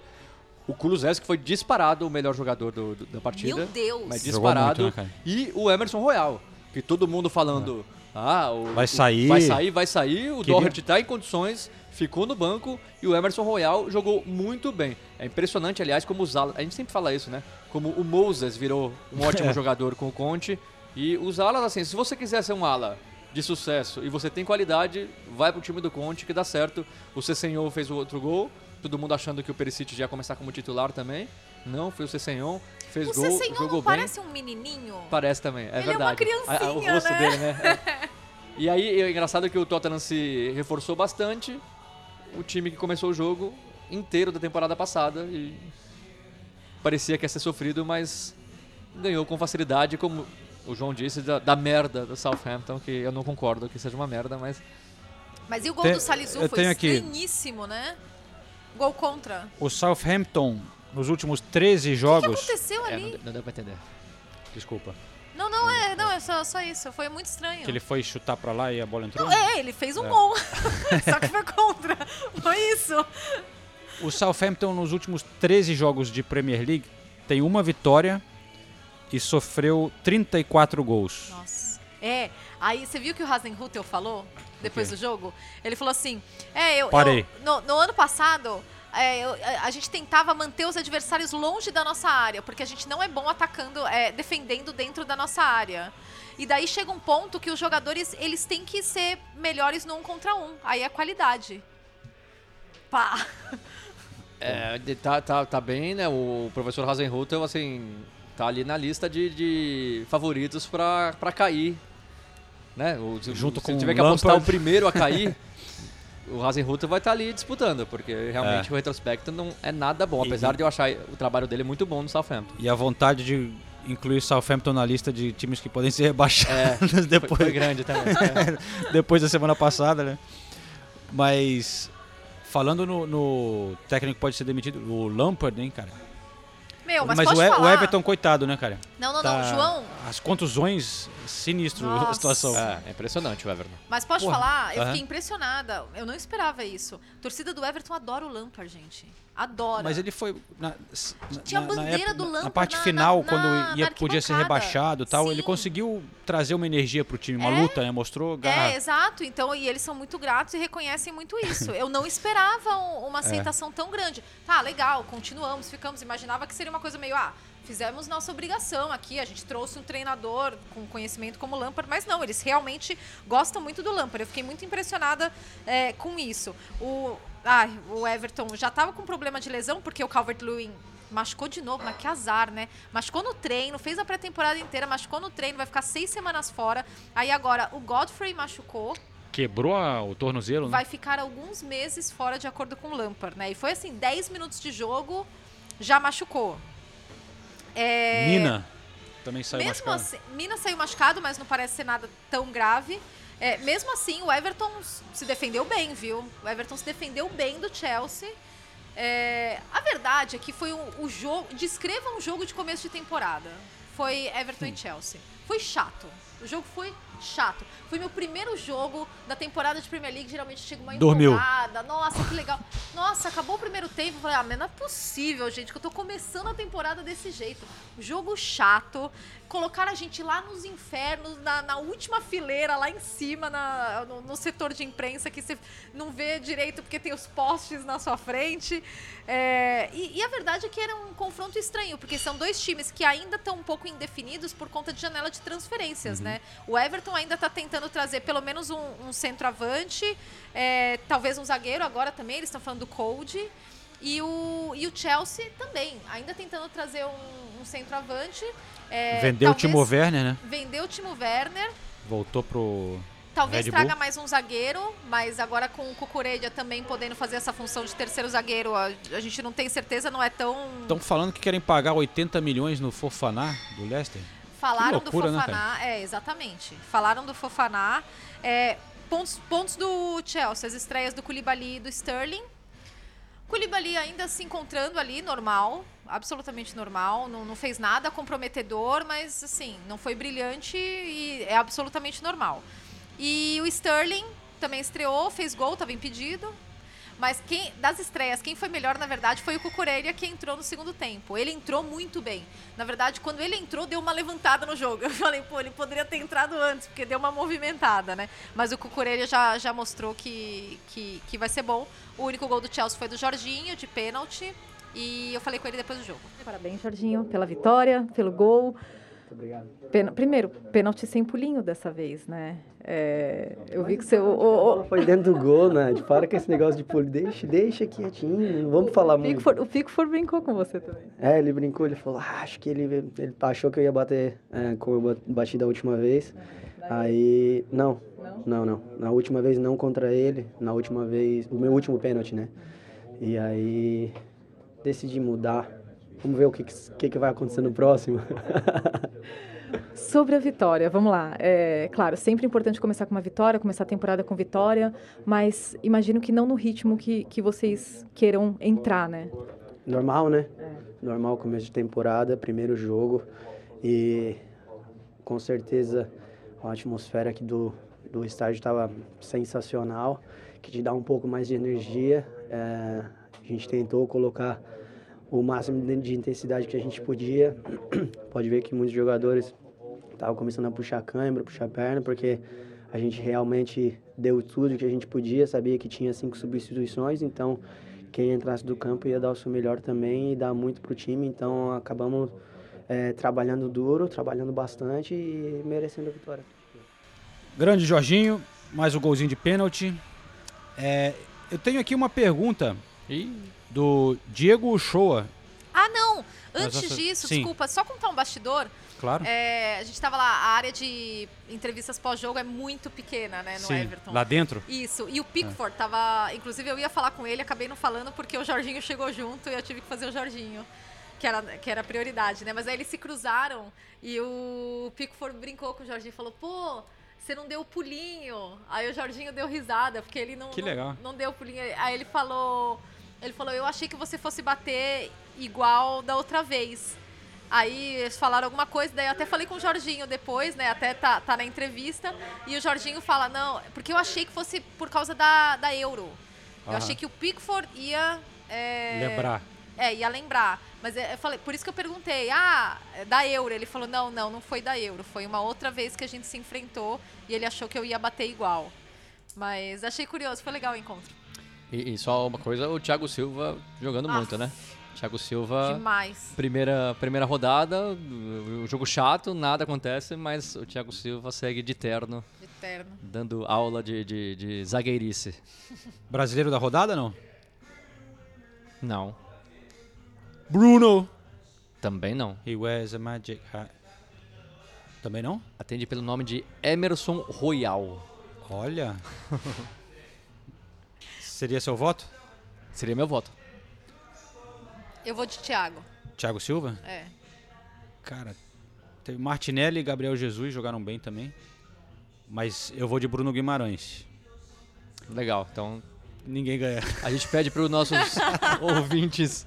o Kulusevski foi disparado o melhor jogador do- do- da partida. Meu Deus! Mas disparado. muito, né, e o Emerson Royal, que todo mundo falando, ah, o, Vai o- sair. vai sair, vai sair, o Queria- Doherty tá em condições, ficou no banco e o Emerson Royal jogou muito bem. É impressionante, aliás, como os alas, a gente sempre fala isso, né? Como o Moses virou um ótimo [LAUGHS] É. jogador com o Conte e os alas assim, se você quiser ser um ala de sucesso e você tem qualidade, vai pro time do Conte que dá certo. O Cessenhon fez o outro gol, todo mundo achando que o Perisic já ia começar como titular também. Não, foi o Cessenhon, fez O gol, Cessenhon jogou não bem. parece um menininho? Parece também, é Ele é uma verdade. A- a- o criancinha, rosto né? dele, né? É. [LAUGHS] E aí, é engraçado que o Tottenham se reforçou bastante. O time que começou o jogo inteiro da temporada passada e parecia que ia ser sofrido, mas ganhou com facilidade, como o João disse, da, da merda do Southampton, que eu não concordo que seja uma merda, mas Mas e o gol Tem- do Salisu foi estranhíssimo, né? Gol contra. O Southampton, nos últimos 13 O que jogos. aconteceu é, ali? não, não deu pra entender. Desculpa. Não, não, é, não, é só, só isso. Foi muito estranho. Que ele foi chutar pra lá e a bola entrou? Não, é, ele fez um É. gol. [LAUGHS] [LAUGHS] só que foi contra. Foi isso. O Southampton, nos últimos 13 jogos de Premier League, tem uma vitória e sofreu 34 gols. Nossa. É, aí você viu que o Hasenhutel falou depois quê? do jogo? Ele falou assim: É, eu. Parei. eu- no, no ano passado. É, eu- a- gente tentava manter os adversários longe da nossa área, porque a gente não é bom atacando, é, defendendo dentro da nossa área. E daí chega um ponto que os jogadores eles têm que ser melhores no um contra um. Aí é qualidade. Pá. É, de- tá, tá, tá bem, né? O professor Hasenhutel, assim, tá ali na lista de, de favoritos pra, pra cair. Né? O, se- Junto se com tiver que apostar o primeiro a cair, [LAUGHS] o Hasenhutel vai estar ali disputando, porque realmente É. o retrospecto não é nada bom, E- apesar de eu achar o trabalho dele muito bom no Southampton. E a vontade de incluir Southampton na lista de times que podem ser rebaixados É, [LAUGHS] depois. foi- foi grande também, é. [LAUGHS] depois da semana passada, né? Mas falando no, no técnico que pode ser demitido, o Lampard, hein, cara? Meu, mas, o, pode E- o falar. Everton, coitado, né, cara? Não, não, não, João. As contusões, sinistro a Nossa. situação. É, é impressionante o Everton. Mas pode Porra. falar, eu fiquei impressionada. Eu não esperava isso. A torcida do Everton adora o Lampard, gente. Adora. Mas ele foi. Na, Tinha na- a na bandeira época- do Na Lampard parte na- final, na- quando na- ia, na podia ser rebaixado e tal, ele Sim. conseguiu trazer uma energia pro time, uma É. luta, né? Mostrou garra. É, exato. Então, e eles são muito gratos e reconhecem muito isso. Eu não esperava um- uma [LAUGHS] É. aceitação tão grande. Tá, legal, continuamos, ficamos. Imaginava que seria uma coisa meio, ah, fizemos nossa obrigação aqui, a gente trouxe um treinador com conhecimento como Lampard, mas não, eles realmente gostam muito do Lampard. Eu fiquei muito impressionada é, com isso. O, ah, o Everton já estava com problema de lesão, porque o Calvert-Lewin machucou de novo, mas que azar, né? Machucou no treino, fez a pré-temporada inteira, machucou no treino, vai ficar seis semanas fora. Aí agora o Godfrey machucou, Quebrou a- o tornozelo, vai né? ficar alguns meses fora de acordo com o Lampard, né? E foi assim, 10 minutos de jogo, já machucou. É, Mina também saiu mesmo machucado. assim, Mina saiu machucado, mas não parece ser nada tão grave. É, mesmo assim, o Everton se defendeu bem, viu? O Everton se defendeu bem do Chelsea. É, a verdade é que foi o, o jogo. Descreva um jogo de começo de temporada. Foi Everton e Chelsea. Foi chato. O jogo foi chato. Foi meu primeiro jogo da temporada de Premier League. Geralmente chega uma Dormiu. empolgada. Nossa, que legal. Nossa, acabou o primeiro tempo. Falei, ah, mas não é possível, gente, que eu tô começando a temporada desse jeito. Jogo chato. Colocaram a gente lá nos infernos, na, na última fileira, lá em cima, na- no, no setor de imprensa, que você não vê direito porque tem os postes na sua frente. É, e, e a verdade é que era um confronto estranho, porque são dois times que ainda estão um pouco indefinidos por conta de janela de transferências, né? O Everton ainda está tentando trazer pelo menos um, um centroavante, é, talvez um zagueiro agora também, eles estão falando do Cold. E o, e o Chelsea também, ainda tentando trazer um, um centroavante. É, Vendeu o Timo Werner, né? Vendeu o Timo Werner. Voltou pro. Talvez traga mais um zagueiro, mas agora com o Cucuredia também podendo fazer essa função de terceiro zagueiro, a, a gente não tem certeza, não é tão. Estão falando que querem pagar 80 milhões no Fofaná do Leicester. Falaram loucura, do né, Fofaná, é, exatamente. Falaram do Fofaná. É, pontos, pontos do Chelsea, as estreias do Koulibaly e do Sterling. Koulibaly ainda se encontrando ali, normal, absolutamente normal. Não, não fez nada comprometedor, mas assim, não foi brilhante e é absolutamente normal. E o Sterling também estreou, fez gol, estava impedido. Mas quem, das estreias, quem foi melhor, na verdade, foi o Cucurella que entrou no segundo tempo. Ele entrou muito bem. Na verdade, quando ele entrou, deu uma levantada no jogo. [LAUGHS] Eu falei, pô, ele poderia ter entrado antes, porque deu uma movimentada, né? Mas o Cucurella já, já mostrou que, que, que vai ser bom. O único gol do Chelsea foi do Jorginho, de pênalti. E eu falei com ele depois do jogo. Parabéns, Jorginho, pela vitória, pelo gol. Muito obrigado. Pena- primeiro, pênalti sem pulinho dessa vez, né? É, eu vi que você. o- o- o- Foi dentro do gol, né? De para com esse negócio de pulo. Deixa, deixa quietinho, não vamos falar muito. Pickford, o Pickford brincou com você também. É, ele brincou, ele falou, ah, acho que ele, ele achou que eu ia bater é, como eu bat- bati da última vez. Aí, não, não, não. Na última vez não contra ele, na última vez, o meu último pênalti, né? E aí, decidi mudar. Vamos ver o que, que, que vai acontecer no próximo. [LAUGHS] Sobre a vitória, vamos lá. É, claro, sempre importante começar com uma vitória, começar a temporada com vitória, mas imagino que não no ritmo que, que vocês queiram entrar, né? Normal, né? Normal, começo de temporada, primeiro jogo. E com certeza a atmosfera aqui do, do estádio estava sensacional, que te dá um pouco mais de energia. É, a gente tentou colocar o máximo de de intensidade que a gente podia. [CLEARS THROAT] Pode ver que muitos jogadores estavam começando a puxar câimbra, puxar perna, porque a gente realmente deu tudo que a gente podia, sabia que tinha cinco substituições, então quem entrasse do campo ia dar o seu melhor também e dar muito pro time, então acabamos eh, trabalhando duro, trabalhando bastante e merecendo a vitória. Grande Jorginho, mais um golzinho de pênalti. É, eu tenho aqui uma pergunta do Diego Uchoa. Ah, não! Antes disso, sim. desculpa, só contar um bastidor. Claro. É, a gente tava lá, a área de entrevistas pós-jogo é muito pequena, né, no Sim, Everton. lá dentro? Isso, e o Pickford tava. Inclusive, eu ia falar com ele, acabei não falando porque o Jorginho chegou junto e eu tive que fazer o Jorginho. Que era, que era a prioridade, né? Mas aí eles se cruzaram e o Pickford brincou com o Jorginho e falou: pô, você não deu o pulinho. Aí o Jorginho deu risada, porque ele não, Que não- legal. não deu o pulinho. Aí ele falou. Ele falou, eu achei que você fosse bater igual da outra vez. Aí eles falaram alguma coisa, daí eu até falei com o Jorginho depois, né? Até tá, tá na entrevista. E o Jorginho fala, não, porque eu achei que fosse por causa da, da Euro. Eu achei que o Pickford ia. é, Lembrar. É, ia lembrar. Mas é, eu falei, por isso que eu perguntei, ah, é da Euro. Ele falou, não, não, não foi da Euro. Foi uma outra vez que a gente se enfrentou e ele achou que eu ia bater igual. Mas achei curioso, foi legal o encontro. E, e só uma coisa, o Thiago Silva jogando Ah. muito, né? Thiago Silva. Demais. Primeira, primeira rodada, o o jogo chato, nada acontece, mas o Thiago Silva segue de terno. De terno. Dando aula de, de, de zagueirice. Brasileiro da rodada, não? Não. Bruno. Também não. He wears a magic hat. Também não? Atende pelo nome de Emerson Royal. Olha. [LAUGHS] Seria seu voto? Seria meu voto. Eu vou de Thiago. Thiago Silva? É. Cara, teve Martinelli e Gabriel Jesus jogaram bem também. Mas eu vou de Bruno Guimarães. Legal, então. Ninguém ganha. A gente pede para os nossos [LAUGHS] ouvintes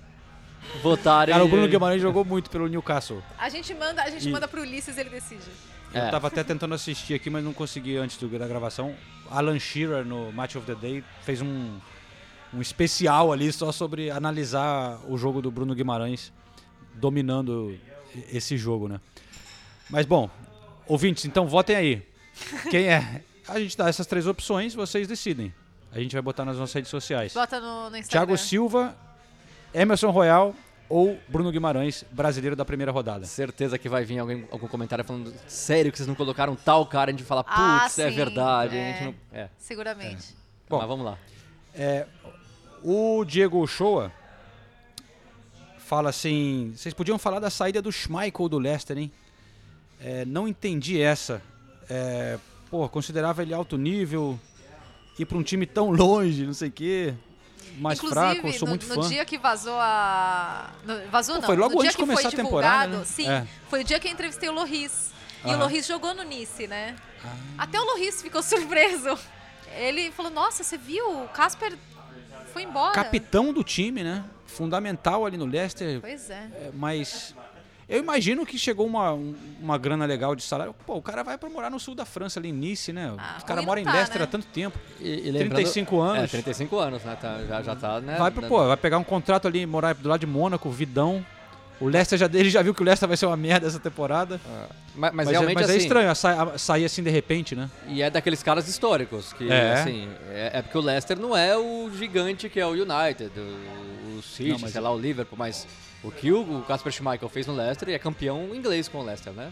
votarem. Cara, o Bruno Guimarães jogou muito pelo Newcastle. A gente manda, a gente E- manda pro Ulisses ele decide. Eu É. tava até tentando assistir aqui, mas não consegui antes do- da gravação. Alan Shearer, no Match of the Day, fez um, um especial ali só sobre analisar o jogo do Bruno Guimarães dominando esse jogo, né? Mas bom, ouvintes, então votem aí. [LAUGHS] Quem é? A gente dá essas três opções, vocês decidem. A gente vai botar nas nossas redes sociais. Bota no, no Instagram. Thiago Silva, Emerson Royal ou Bruno Guimarães, brasileiro da primeira rodada. Certeza que vai vir alguém, algum comentário falando sério que vocês não colocaram tal cara, a gente fala, putz, Ah, é verdade. é. A gente não... é. Seguramente. Bom, Mas vamos lá. É, o Diego Shoa fala assim: vocês podiam falar da saída do Schmeichel do Leicester, hein? É, não entendi essa. É, pô, considerava ele alto nível, ir para um time tão longe, não sei o quê. Mais Inclusive, fraco, sou no, muito no fã. dia que vazou a. no- vazou Pô, não. foi logo no dia antes de que começar foi a temporada, né? sim. É. Foi o dia que eu entrevistei o Loris. E o Aham. Loris jogou no Nice, né? Ah. Até o Loris ficou [LAUGHS] surpreso. Ele falou: Nossa, você viu? O Casper foi embora. Capitão do time, né? Fundamental ali no Leicester. Pois é. É, mas eu imagino que chegou uma, um- uma grana legal de salário. Pô, o cara vai pra morar no sul da França, ali em Nice, né? Ah, Os cara mora em tá, Leicester né? há tanto tempo. E, e lembrando- 35 anos. É, 35 anos, né? Tá- já, já tá, né? Vai, pro, pô, vai pegar um contrato ali, morar do lado de Mônaco, Vidão. O Leicester já, ele já viu que o Leicester vai ser uma merda essa temporada. Mas, mas é- realmente mas é assim- estranho a sa- a sair assim de repente, né? E é daqueles caras históricos, que É. assim, é, é porque o Leicester não é o gigante que é o United, o, o City, Não, mas sei é- lá, o Liverpool, mas o que o, Casper Schmeichel fez no Leicester é campeão inglês com o Leicester, né?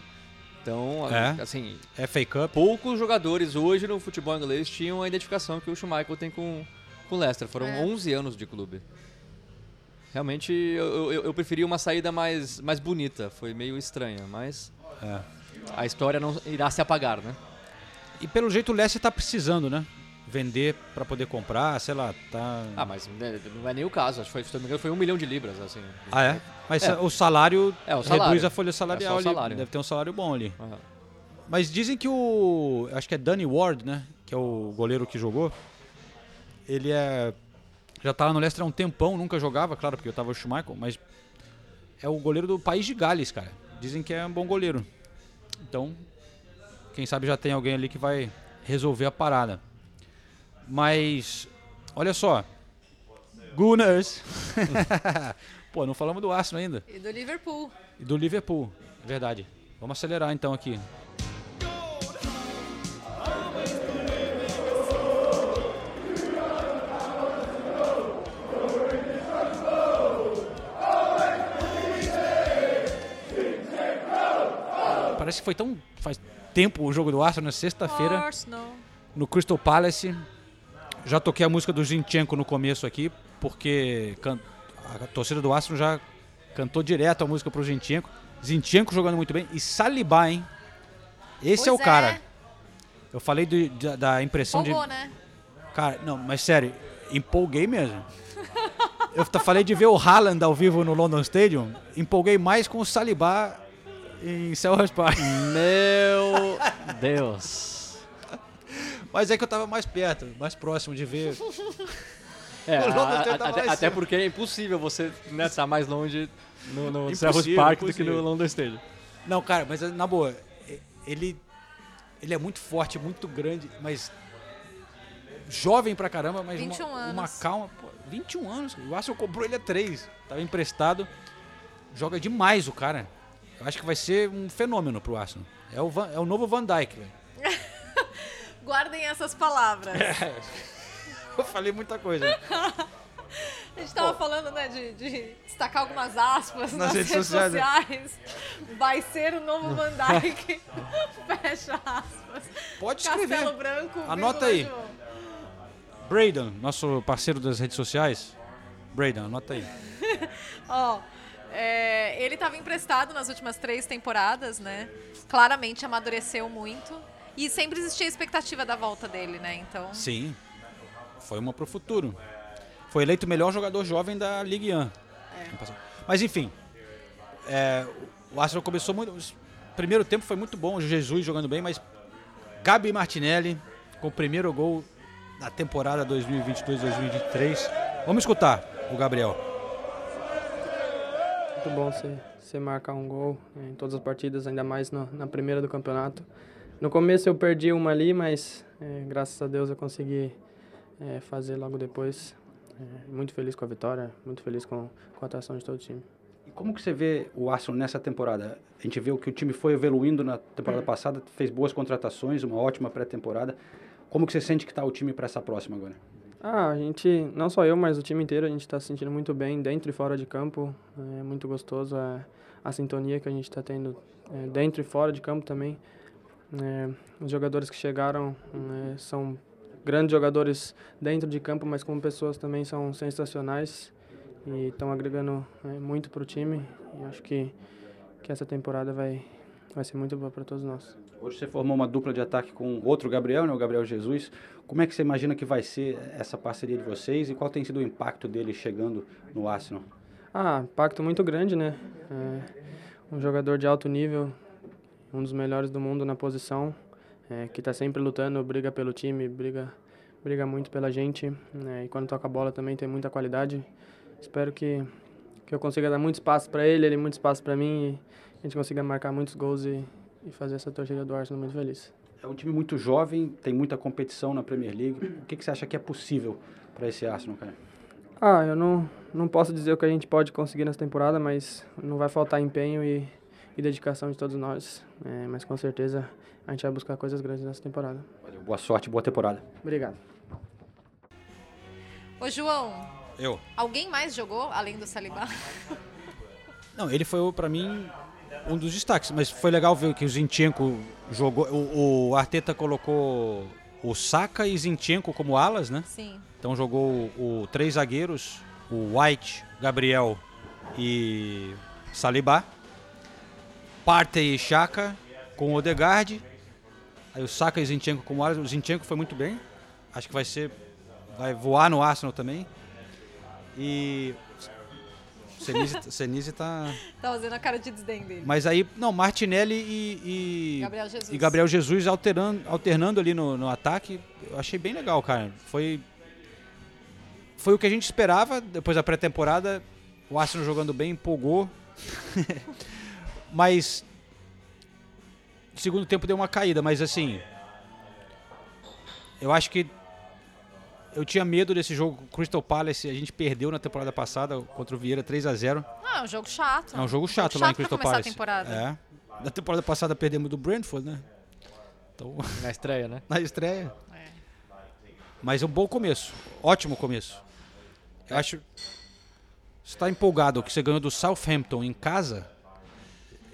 Então, É. assim, FA Cup. poucos jogadores hoje no futebol inglês tinham a identificação que o Schmeichel tem com, com o Leicester. Foram É. 11 anos de clube. Realmente, eu, eu, eu preferi uma saída mais, mais bonita. Foi meio estranha, mas É. a história não irá se apagar, né? E pelo jeito o Leicester tá precisando, né? Vender pra poder comprar, sei lá, tá. Ah, mas né, não é nem o caso. Acho que foi, se não me engano, foi um milhão de libras, assim. Ah, é? Mas É. o salário, É, o salário. reduz a folha É salarial só o ali. salário. Deve ter um salário bom ali. Aham. Mas dizem que o. Acho que é Danny Ward, né? Que é o goleiro que jogou. Ele é. Já tá lá no Leicester há um tempão, nunca jogava, claro, porque eu tava o Schmeichel, mas é o goleiro do país de Gales, cara. Dizem que é um bom goleiro. Então, quem sabe já tem alguém ali que vai resolver a parada. Mas, olha só. Gunners. [LAUGHS] Pô, não falamos do Arsenal ainda. E do Liverpool. E do Liverpool, é verdade. Vamos acelerar então aqui. Parece que foi tão faz tempo o jogo do Arsenal na sexta-feira Arsenal. no Crystal Palace. Já toquei a música do Zinchenko no começo aqui, porque can- a torcida do Arsenal já cantou direto a música pro Zinchenko. Zinchenko jogando muito bem. E Saliba, hein? Esse é o Pois cara. é. Eu falei do- da, da impressão Empolgou, de... né? Cara, não, mas sério, empolguei mesmo. [LAUGHS] Eu falei de ver o Haaland ao vivo no London Stadium, empolguei mais com o Saliba em Selhurst Park. Meu Deus. Mas é que eu tava mais perto, mais próximo de ver. [LAUGHS] É, a- a- até, até porque é impossível você né, estar mais longe no, no Selhurst Park do que no London Stadium. Não, cara, mas na boa, ele, ele é muito forte, muito grande, mas jovem pra caramba, mas 21 uma, uma calma. Pô, 21 anos. O Arsenal comprou ele a 3. Tava emprestado. Joga demais o cara. Eu acho que vai ser um fenômeno pro Arsenal. É o, Van- é o novo Van Dijk, velho. [LAUGHS] Guardem essas palavras. [LAUGHS] Eu falei muita coisa. A gente tava falando, né, de, de destacar algumas aspas nas, redes redes, sociais, né? sociais. Vai ser o novo Van Dijk. [LAUGHS] Fecha aspas. Pode escrever. Castelo Branco. Anota aí. Braden, nosso parceiro das redes sociais. Braden, anota aí. [LAUGHS] Ó, é, ele estava emprestado nas últimas três temporadas, né? Claramente amadureceu muito. E sempre existia a expectativa da volta dele, né? Então. Sim. Foi uma pro futuro. Foi eleito o melhor jogador jovem da Ligue 1. Mas enfim. é, o Arsenal começou muito. O primeiro tempo foi muito bom, o Jesus jogando bem, mas Gabi Martinelli com o primeiro gol da temporada 2022-2023. Vamos escutar o Gabriel. Muito bom você, você marcar um gol em todas as partidas, ainda mais na, na primeira do campeonato. No começo eu perdi uma ali, mas eh, graças a Deus eu consegui eh, fazer logo depois. Eh, muito feliz com a vitória, muito feliz com, com a atuação de todo o time. E como que você vê o Arsenal nessa temporada? A gente vê que o time foi evoluindo na temporada passada, fez boas contratações, uma ótima pré-temporada. Como que você sente que está o time para essa próxima agora? Ah, a gente, não só eu, mas o time inteiro, a gente está se sentindo muito bem dentro e fora de campo. É muito gostoso a, a sintonia que a gente está tendo é, dentro e fora de campo também. É, os jogadores que chegaram é, são grandes jogadores dentro de campo, mas como pessoas também são sensacionais e estão agregando é, muito para o time. E acho que, que essa temporada vai, vai ser muito boa para todos nós. Hoje você formou uma dupla de ataque com outro Gabriel, né, o Gabriel Jesus. Como é que você imagina que vai ser essa parceria de vocês e qual tem sido o impacto dele chegando no Arsenal? Ah, impacto muito grande, né? É, um jogador de alto nível, um dos melhores do mundo na posição, é, que está sempre lutando, briga pelo time, briga, briga muito pela gente. né? E quando toca a bola também tem muita qualidade. Espero que, que eu consiga dar muito espaço para ele, ele muito espaço para mim e a gente consiga marcar muitos gols e, e fazer essa torcida do Arsenal muito feliz. É um time muito jovem, tem muita competição na Premier League. O que, que você acha que é possível para esse Arsenal, cara? Ah, eu não, não posso dizer o que a gente pode conseguir nessa temporada, mas não vai faltar empenho e, e dedicação de todos nós. É, mas com certeza a gente vai buscar coisas grandes nessa temporada. Valeu, boa sorte, boa temporada. Obrigado. Ô, João, Eu. alguém mais jogou além do Saliba? [LAUGHS] Não, ele foi para mim um dos destaques, mas foi legal ver que o Zinchenko jogou. O, o Arteta colocou o Saka e Zinchenko como alas, né? Sim. Então jogou o, o três zagueiros, o White, Gabriel e Saliba. Partey e Chaka com o Odegaard. Aí o Saka e Zinchenko como alas. O Zinchenko foi muito bem. Acho que vai ser vai voar no Arsenal também. E Senise, [LAUGHS] Senise tá Tá fazendo a cara de desdém dele. mas aí, não, Martinelli e, e Gabriel Jesus. e Gabriel Jesus alternando, alternando ali no, no ataque, eu achei bem legal, cara. Foi foi o que a gente esperava depois da pré-temporada. O Arsenal jogando bem, empolgou. [LAUGHS] mas segundo tempo deu uma caída, mas assim, eu acho que eu tinha medo desse jogo com o Crystal Palace, a gente perdeu na temporada passada contra o Vieira 3 a 0 Não, é um jogo chato. é um jogo chato lá em Crystal Palace. a temporada. É. Na temporada passada perdemos do Brentford, né? Então, [LAUGHS] Na estreia, né? na estreia. Mas é um bom começo. Ótimo começo. Eu acho. Você está empolgado que você ganhou do Southampton em casa?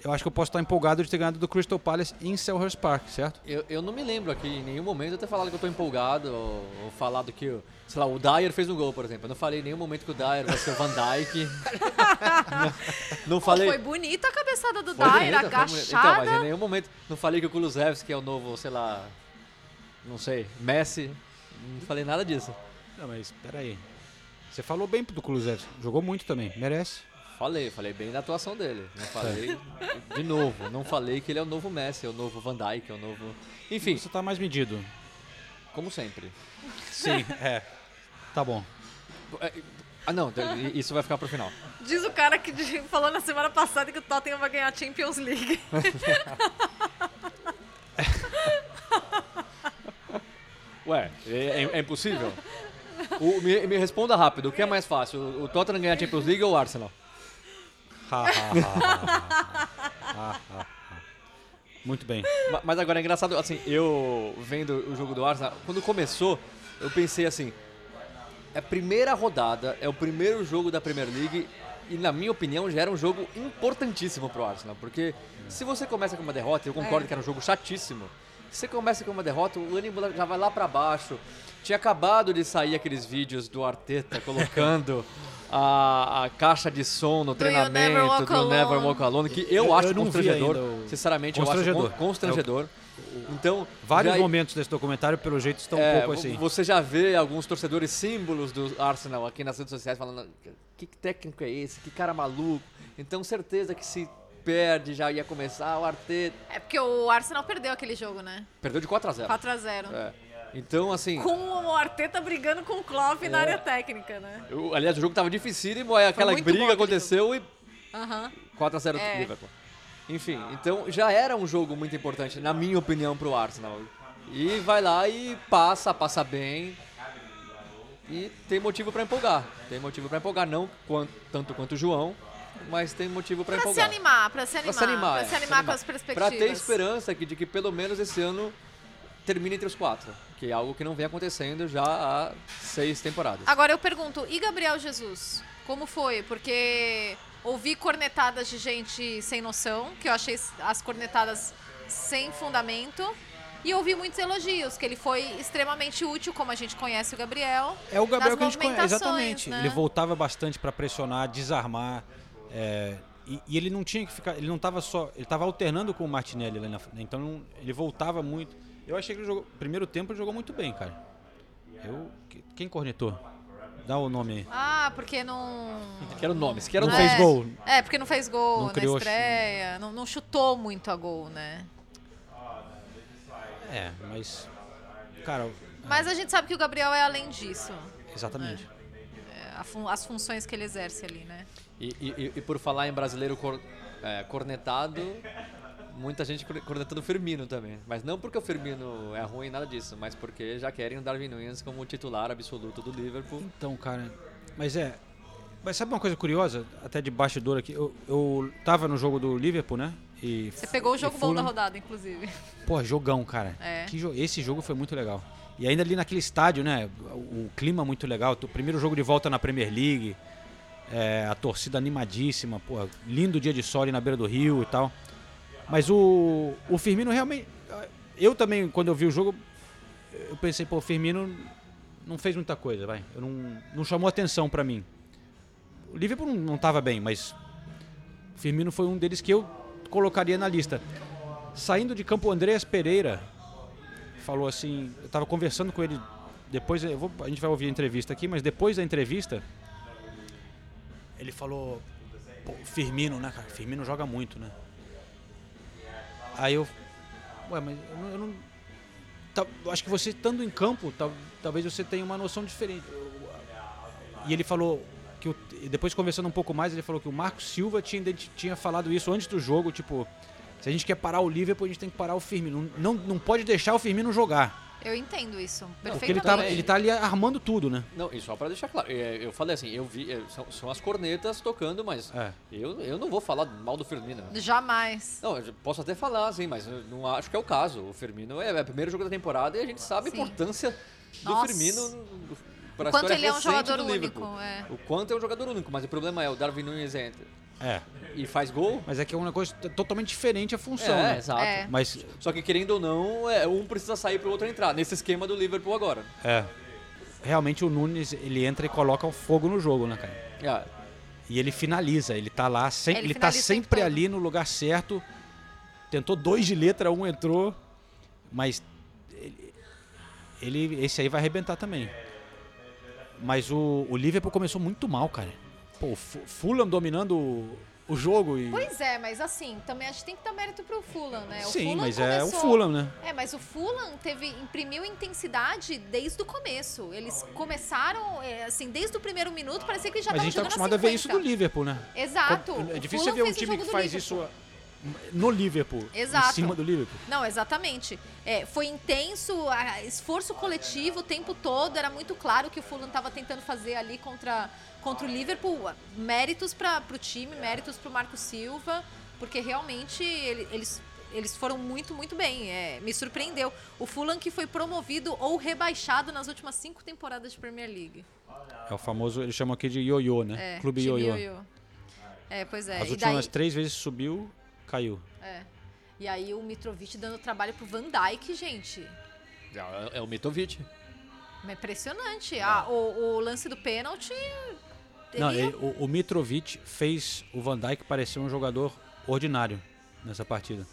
Eu acho que eu posso estar empolgado de ter ganhado do Crystal Palace em Selhurst Park, certo? Eu, eu não me lembro aqui em nenhum momento eu ter falado que eu tô empolgado ou, ou falado que, o- sei lá, o Dyer fez um gol, por exemplo. Eu não falei em nenhum momento que o Dyer vai ser o Van Dijk. não, [LAUGHS] não falei... Foi bonita a cabeçada do Foi Dyer, bonito. Então, agachada. mas em nenhum momento não falei que o Kulusevski é o novo, sei lá, não sei, Messi. Não falei nada disso. Não, mas peraí. Você falou bem do Kulusevski. Jogou muito também. Merece. Falei, falei bem da atuação dele. Não falei, de novo, não falei que ele é o novo Messi, é o novo Van Dijk, é o novo... Enfim. Você tá mais medido. Como sempre. Sim, [LAUGHS] é. Tá bom. É, Ah, não, isso vai ficar pro final. Diz o cara que falou na semana passada que o Tottenham vai ganhar a Champions League. [LAUGHS] Ué, é, é- é impossível? O- me, me responda rápido, o que é mais fácil? O Tottenham ganhar a Champions League ou o Arsenal? Muito bem. Ma- Mas agora é engraçado, assim, eu vendo o jogo do Arsenal, quando começou, eu pensei assim, é a primeira rodada, é o primeiro jogo da Premier League e, na minha opinião, já era um jogo importantíssimo pro Arsenal, porque se você começa com uma derrota, eu concordo É. que era um jogo chatíssimo, se você começa com uma derrota, o ânimo já vai lá pra baixo. Tinha acabado de sair aqueles vídeos do Arteta colocando [LAUGHS] a, a caixa de som no Do You Never treinamento Walk do Never Alone. Walk Alone, que eu, Eu- acho eu constrangedor. o- Sinceramente, eu acho Constrangedor. con- constrangedor. Então, Vários já- momentos desse documentário, pelo jeito, estão um é, pouco assim. Você já vê alguns torcedores símbolos do Arsenal aqui nas redes sociais falando que técnico é esse? Que cara maluco. Então, certeza que se perde, já ia começar o Arteta. É porque o Arsenal perdeu aquele jogo, né? Perdeu de 4 a 0 4 a 0 É. Então, assim... Com o Arteta brigando com o Klopp na É. área técnica, né? o- aliás, o jogo tava dificílimo, aí aquela bom briga aconteceu e Aham. 4x0 É. Liverpool. Enfim, então já era um jogo muito importante, na minha opinião, pro Arsenal. E vai lá e passa, passa bem. E tem motivo pra empolgar. Tem motivo pra empolgar, não quan- tanto quanto o João, mas tem motivo se empolgar. animar, pra se animar. Pra se animar, pra é, se animar com as perspectivas. Pra ter esperança que, de que pelo menos esse ano termine entre os quatro. Que é algo que não vem acontecendo já há seis temporadas. Agora eu pergunto, e Gabriel Jesus? Como foi? Porque ouvi cornetadas de gente sem noção, que eu achei as cornetadas sem fundamento. E ouvi muitos elogios, que ele foi extremamente útil, como a gente conhece o Gabriel. É o Gabriel que a gente conhece. Exatamente. né? Ele voltava bastante para pressionar, desarmar. é, e, e ele não tinha que ficar. Ele não estava só. Ele estava alternando com o Martinelli lá na frente. Então ele voltava muito. Eu achei que ele jogou. Primeiro tempo ele jogou muito bem, cara. Eu. que- Quem cornetou? Dá o nome aí. Ah, porque não. Quero nomes, quero Não nomes. fez gol. É, porque não fez gol Não na criou- estreia, não, não chutou muito a gol, né? É, mas. Cara, Mas a gente sabe que o Gabriel é além disso. exatamente. É, fun- as funções que ele exerce ali, né? E, e- e por falar em brasileiro cor- é, cornetado, muita gente cor- cornetando o Firmino também. Mas não porque o Firmino é ruim, nada disso, mas porque já querem o Darwin Nunes como titular absoluto do Liverpool. Então, cara. Mas é. Mas sabe uma coisa curiosa? Até de bastidor aqui. Eu, eu tava no jogo do Liverpool, né? E, Você pegou o jogo bom da rodada, inclusive. Pô, jogão, cara. É. Que jo- Esse jogo foi muito legal. E ainda ali naquele estádio, né? O, o clima muito legal. O primeiro jogo de volta na Premier League. é, a torcida animadíssima. Pô, lindo dia de sol ali na beira do rio e tal. Mas o, o Firmino realmente. Eu também, quando eu vi o jogo, eu pensei, pô, o Firmino não fez muita coisa, vai. Eu não, não chamou atenção pra mim. O Liverpool não, não tava bem, mas o Firmino foi um deles que eu colocaria na lista. Saindo de campo, o Andreas Pereira falou assim, eu tava conversando com ele depois, eu vou- a gente vai ouvir a entrevista aqui, mas depois da entrevista, ele falou, Firmino, né, cara? Firmino joga muito, né? Aí eu, ué, mas eu não, eu não- tá- acho que você estando em campo, tal- talvez você tenha uma noção diferente. E ele falou que o- depois conversando um pouco mais, ele falou que o Marco Silva tinha, tinha falado isso antes do jogo, tipo, se a gente quer parar o Liverpool, a gente tem que parar o Firmino. Não, não pode deixar o Firmino jogar. Eu entendo isso perfeitamente. Porque ele tá, ele tá ali armando tudo, né? Não, e só pra deixar claro, é, eu falei assim, eu vi, é, são, são as cornetas tocando, mas É. eu, eu não vou falar mal do Firmino. Jamais. Não, eu posso até falar, assim, mas eu não acho que é o caso. O Firmino é, é o primeiro jogo da temporada e a gente sabe Sim. a importância do Nossa. Firmino para a O quanto história ele é um recente jogador do único, é. O quanto é um jogador único, mas o problema é o Darwin Nunes entra É. e faz gol. Mas é que é uma coisa totalmente diferente a função, é, né? exato. É. Mas, Só que querendo ou não, é, um precisa sair para o outro entrar, nesse esquema do Liverpool agora. é. Realmente o Nunes, ele entra e coloca o fogo no jogo, né, cara? É, E ele finaliza, ele tá lá, sem, Ele ele, tá sempre todo. ali no lugar certo. Tentou dois de letra, um entrou, mas ele, ele- esse aí vai arrebentar também. Mas o, o Liverpool começou muito mal, cara. Pô, o Fu- Fulham dominando o, o jogo e. Pois é, mas assim, também a gente tem que dar mérito pro Fulham, né? O Sim, Fulham mas é o começou- Fulham, né? É, mas o Fulham teve, imprimiu intensidade desde o começo. Eles começaram, é, assim, desde o primeiro minuto, parecia que já Mas a estavam gente tá jogando acostumado a ver isso do 50. Liverpool, né? Exato. É O difícil ver um o time que faz Liverpool. isso no Liverpool. Exato. Em cima do Liverpool. Não, exatamente. É, foi intenso, a- esforço coletivo o tempo todo. Era muito claro que o Fulham estava tentando fazer ali contra, contra o Liverpool. Méritos para o time, méritos para o Marco Silva, porque realmente ele- eles, eles foram muito, muito bem. É, me surpreendeu. O Fulham que foi promovido ou rebaixado nas últimas cinco temporadas de Premier League. É o famoso, eles chamam aqui de ioiô, né? É, Clube ioiô. ioiô. É, pois é. As E últimas daí- três vezes subiu, caiu. É. E aí o Mitrovic dando trabalho pro Van Dijk, gente. É, é o Mitovic. É impressionante. Ah, o, o lance do pênalti. Não, ele- o, o Mitrovic fez o Van Dijk parecer um jogador ordinário nessa partida.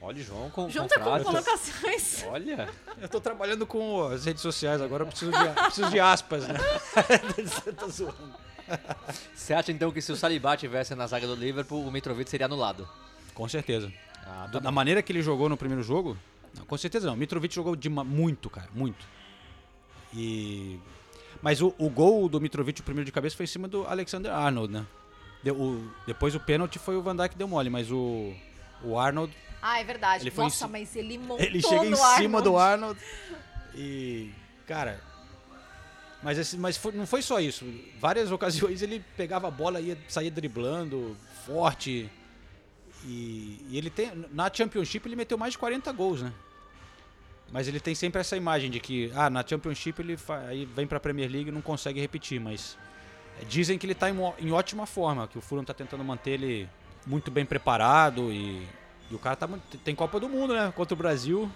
Olha, João com João tá com colocações. Olha. Eu tô trabalhando com as redes sociais agora, eu preciso de, preciso de aspas, né? [LAUGHS] Você tá zoando. [LAUGHS] Você acha então que se o Saliba tivesse na zaga do Liverpool, o Mitrovic seria anulado? Com certeza. Ah, Do- tá da bom. maneira que ele jogou no primeiro jogo, não, com certeza não. O Mitrovic jogou de muito, cara, muito. E mas o, o gol do Mitrovic, o primeiro de cabeça, foi em cima do Alexander Arnold, né? Deu- o- depois o pênalti foi o Van Dijk que deu mole, mas o, o Arnold Ah, é verdade. Ele foi em Nossa, ci- mas ele [LAUGHS] montou ele chega em no cima do Arnold. Arnold e cara, mas esse, mas foi- não foi só isso. Várias [LAUGHS] ocasiões ele pegava a bola e saía driblando forte. E, e ele tem na Championship ele meteu mais de 40 gols, né? Mas ele tem sempre essa imagem de que ah, na Championship ele aí vem pra Premier League e não consegue repetir, mas é, dizem que ele tá em, em ótima forma, que o Fulham tá tentando manter ele muito bem preparado e, e o cara tá, tem Copa do Mundo, né? Contra o Brasil.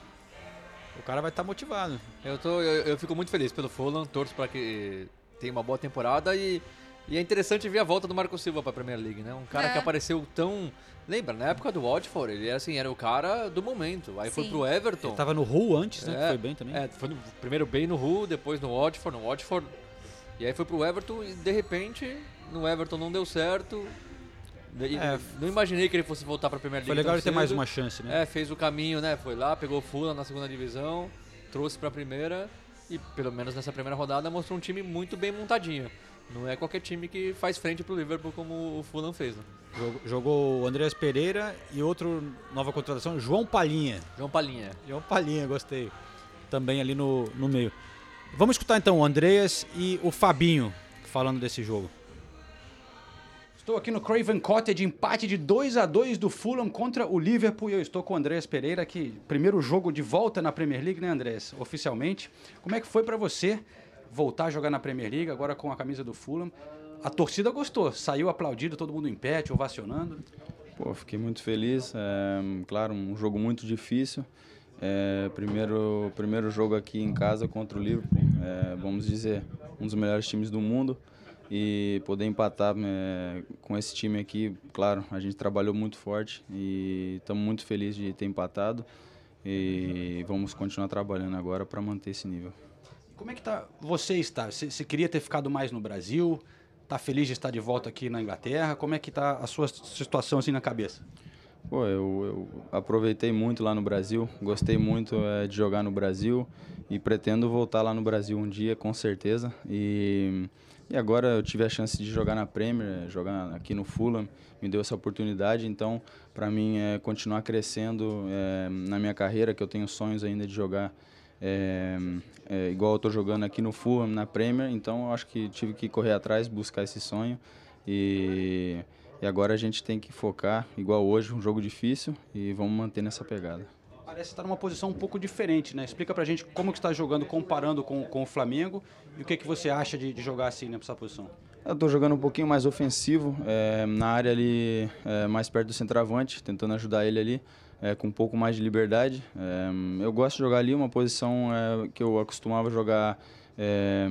O cara vai estar motivado. Eu, tô, eu, eu fico muito feliz pelo Fulham, torço para que tenha uma boa temporada e, e é interessante ver a volta do Marco Silva para a Premier League, né? Um cara É. que apareceu tão... Lembra, na época do Watford, ele era assim, era o cara do momento. Aí foi Sim. pro Everton. Ele tava no Hull antes, né? que É, foi bem também. É, foi no, primeiro bem no Hull, depois no Watford, no Watford. E aí foi pro Everton e de repente no Everton não deu certo. E É. não imaginei que ele fosse voltar pra Premier League. Foi legal ele ter mais uma chance, né? É, fez o caminho, né? Foi lá, pegou o Fulham na segunda divisão, trouxe pra primeira e pelo menos nessa primeira rodada mostrou um time muito bem montadinho. Não é qualquer time que faz frente pro Liverpool como o Fulham fez. Né? Jogou, o Andreas Pereira e outro nova contratação, João Palhinha. João Palhinha. João Palhinha, gostei. Também ali no, no meio. Vamos escutar então o Andreas e o Fabinho falando desse jogo. Estou aqui no Craven Cottage, empate de 2 a 2 do Fulham contra o Liverpool e eu estou com o Andrés Pereira, que primeiro jogo de volta na Premier League, né, Andrés? Oficialmente. Como é que foi para você voltar a jogar na Premier League agora com a camisa do Fulham? A torcida gostou, saiu aplaudido, todo mundo em pé, te ovacionando. Pô, fiquei muito feliz. É, claro, um jogo muito difícil. É, primeiro, primeiro jogo aqui em casa contra o Liverpool. É, vamos dizer, um dos melhores times do mundo. E poder empatar é, com esse time aqui, claro, a gente trabalhou muito forte e estamos muito felizes de ter empatado. E vamos continuar trabalhando agora para manter esse nível. Como é que tá, você está? Você, você queria ter ficado mais no Brasil? Tá feliz de estar de volta aqui na Inglaterra? Como é que tá a sua situação assim na cabeça? Pô, eu, eu aproveitei muito lá no Brasil, gostei muito eh, de jogar no Brasil e pretendo voltar lá no Brasil um dia, com certeza. E, e agora eu tive a chance de jogar na Premier, jogar aqui no Fulham, me deu essa oportunidade. Então, para mim, é continuar crescendo eh, na minha carreira, que eu tenho sonhos ainda de jogar é, é, igual eu estou jogando aqui no Fulham, na Premier. Então, eu acho que tive que correr atrás, buscar esse sonho e e agora a gente tem que focar, igual hoje, um jogo difícil, e vamos manter nessa pegada. Parece estar numa posição um pouco diferente, né? Explica pra gente como que está jogando comparando com, com o Flamengo e o que, que você acha de, de jogar assim nessa posição. Eu estou jogando um pouquinho mais ofensivo, é, na área ali, é, mais perto do centroavante, tentando ajudar ele ali, é, com um pouco mais de liberdade. É, eu gosto de jogar ali, uma posição é, que eu acostumava jogar é,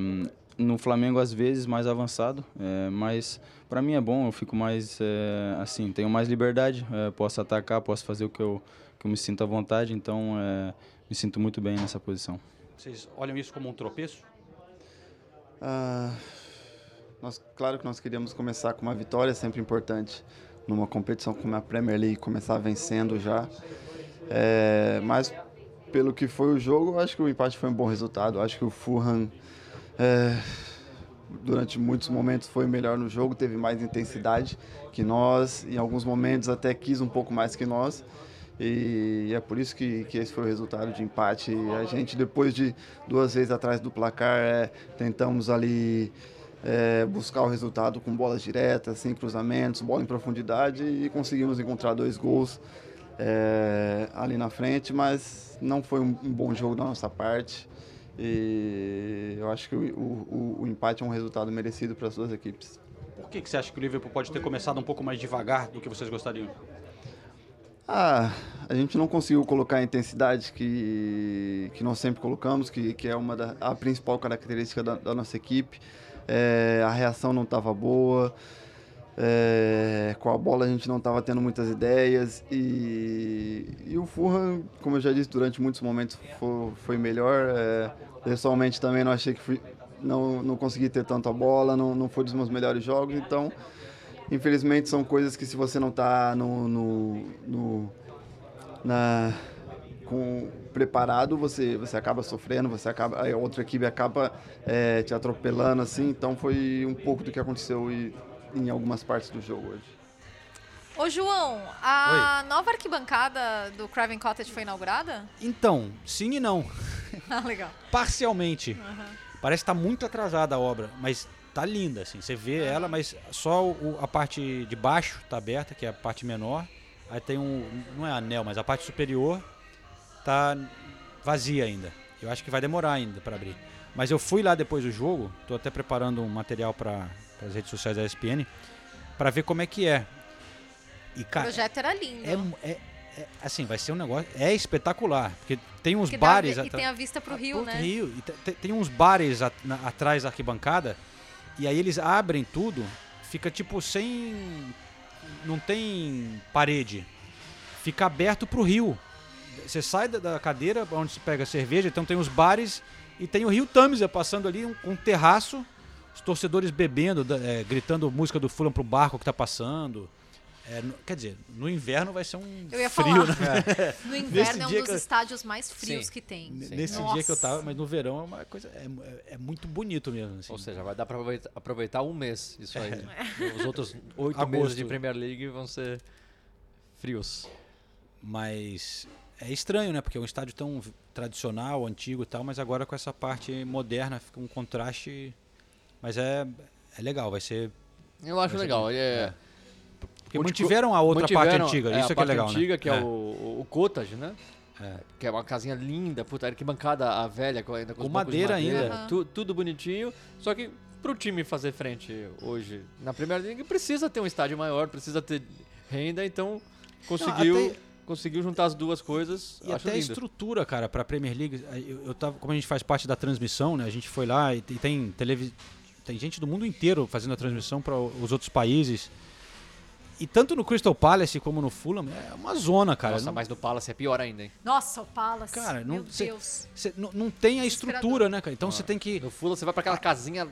no Flamengo às vezes mais avançado, é, mas para mim é bom, eu fico mais é, assim, tenho mais liberdade, é, posso atacar, posso fazer o que eu, que eu me sinto à vontade, então é, me sinto muito bem nessa posição. Vocês olham isso como um tropeço? Ah, nós, claro que nós queríamos começar com uma vitória, sempre importante. numa competição como a Premier League, começar vencendo já. É, mas pelo que foi o jogo, acho que o empate foi um bom resultado. Acho que o Fulham, é, durante muitos momentos, foi melhor no jogo, teve mais intensidade que nós, em alguns momentos até quis um pouco mais que nós. E é por isso que, que esse foi o resultado de empate. A gente, depois de duas vezes atrás do placar, é, tentamos ali é, buscar o resultado com bolas diretas, sem cruzamentos, bola em profundidade e conseguimos encontrar dois gols é, ali na frente, mas não foi um, um, bom jogo da nossa parte. E eu acho que o, o, o empate é um resultado merecido para as duas equipes. Por que, que você acha que o Liverpool pode ter começado um pouco mais devagar do que vocês gostariam? Ah, a gente não conseguiu colocar a intensidade que, que nós sempre colocamos, que, que é uma da, a principal característica da, da nossa equipe. É, a reação não estava boa, é, com a bola a gente não estava tendo muitas ideias e, e, o Fulham, como eu já disse, durante muitos momentos foi, foi melhor. É, pessoalmente também não achei que fui, não, não consegui ter tanto a bola, não, não foi dos meus melhores jogos, então infelizmente são coisas que se você não está no, no, no, na, com, preparado, você, você acaba sofrendo, você acaba, a outra equipe acaba é, te atropelando, assim, então foi um pouco do que aconteceu e, em algumas partes do jogo hoje. Ô João, a Oi. nova arquibancada do Craven Cottage foi inaugurada? Então, sim e não. [LAUGHS] ah, legal. Parcialmente. Uhum. Parece que está muito atrasada a obra, mas tá linda, assim. Você vê ela, mas só o, a parte de baixo tá aberta, que é a parte menor. Aí tem um, não é anel, mas a parte superior tá vazia ainda. Eu acho que vai demorar ainda para abrir. Mas eu fui lá depois do jogo, tô até preparando um material para as redes sociais da ESPN, para ver como é que é. E, cara, o projeto era lindo. É, é, é, assim, vai ser um negócio. É espetacular. Porque tem uns porque bares. Dá, e tem a vista pro rio, né? Rio. Tem, tem uns bares at, na, atrás da arquibancada e aí eles abrem tudo, fica tipo sem. Não tem parede. Fica aberto pro rio. Você sai da cadeira onde se pega cerveja, então tem os bares e tem o rio Tamisa passando ali, um, um terraço, os torcedores bebendo, é, gritando música do Fulham pro barco que tá passando. É, no, quer dizer, no inverno vai ser um eu ia frio, falar. né? [LAUGHS] No inverno é um dos eu, estádios mais frios sim, que tem. Nesse Nossa. dia que eu tava, mas no verão é uma coisa. É, é, é muito bonito mesmo. Assim. Ou seja, vai dar para aproveitar, aproveitar, um mês isso aí. É. Os outros oito meses de Premier League vão ser frios. Mas é estranho, né? Porque é um estádio tão tradicional, antigo e tal, mas agora com essa parte moderna fica um contraste. Mas é, é legal, vai ser. Eu acho legal. É, porque mantiveram a outra mantiveram, parte antiga, é, isso é que é legal, antiga, né? que é, é. O, o cottage, né? É. Que é uma casinha linda, puta, arquibancada a velha, ainda com, com madeira, madeira, ainda. Uhum. Tu, tudo bonitinho, só que pro time fazer frente hoje na Premier League precisa ter um estádio maior, precisa ter renda, então conseguiu... Não, até... Conseguiu juntar as duas coisas. E até lindo. a estrutura, cara, para a Premier League. Eu, eu tava, como a gente faz parte da transmissão, né? A gente foi lá e, tem televisão tem gente do mundo inteiro fazendo a transmissão para os outros países. E tanto no Crystal Palace como no Fulham é uma zona, cara. Nossa, não... mas no Palace é pior ainda, hein? Nossa, o Palace. Cara, não, meu cê, Deus. Cê, não, não tem a estrutura, né, cara? Então você ah. tem que. No Fulham você vai para aquela casinha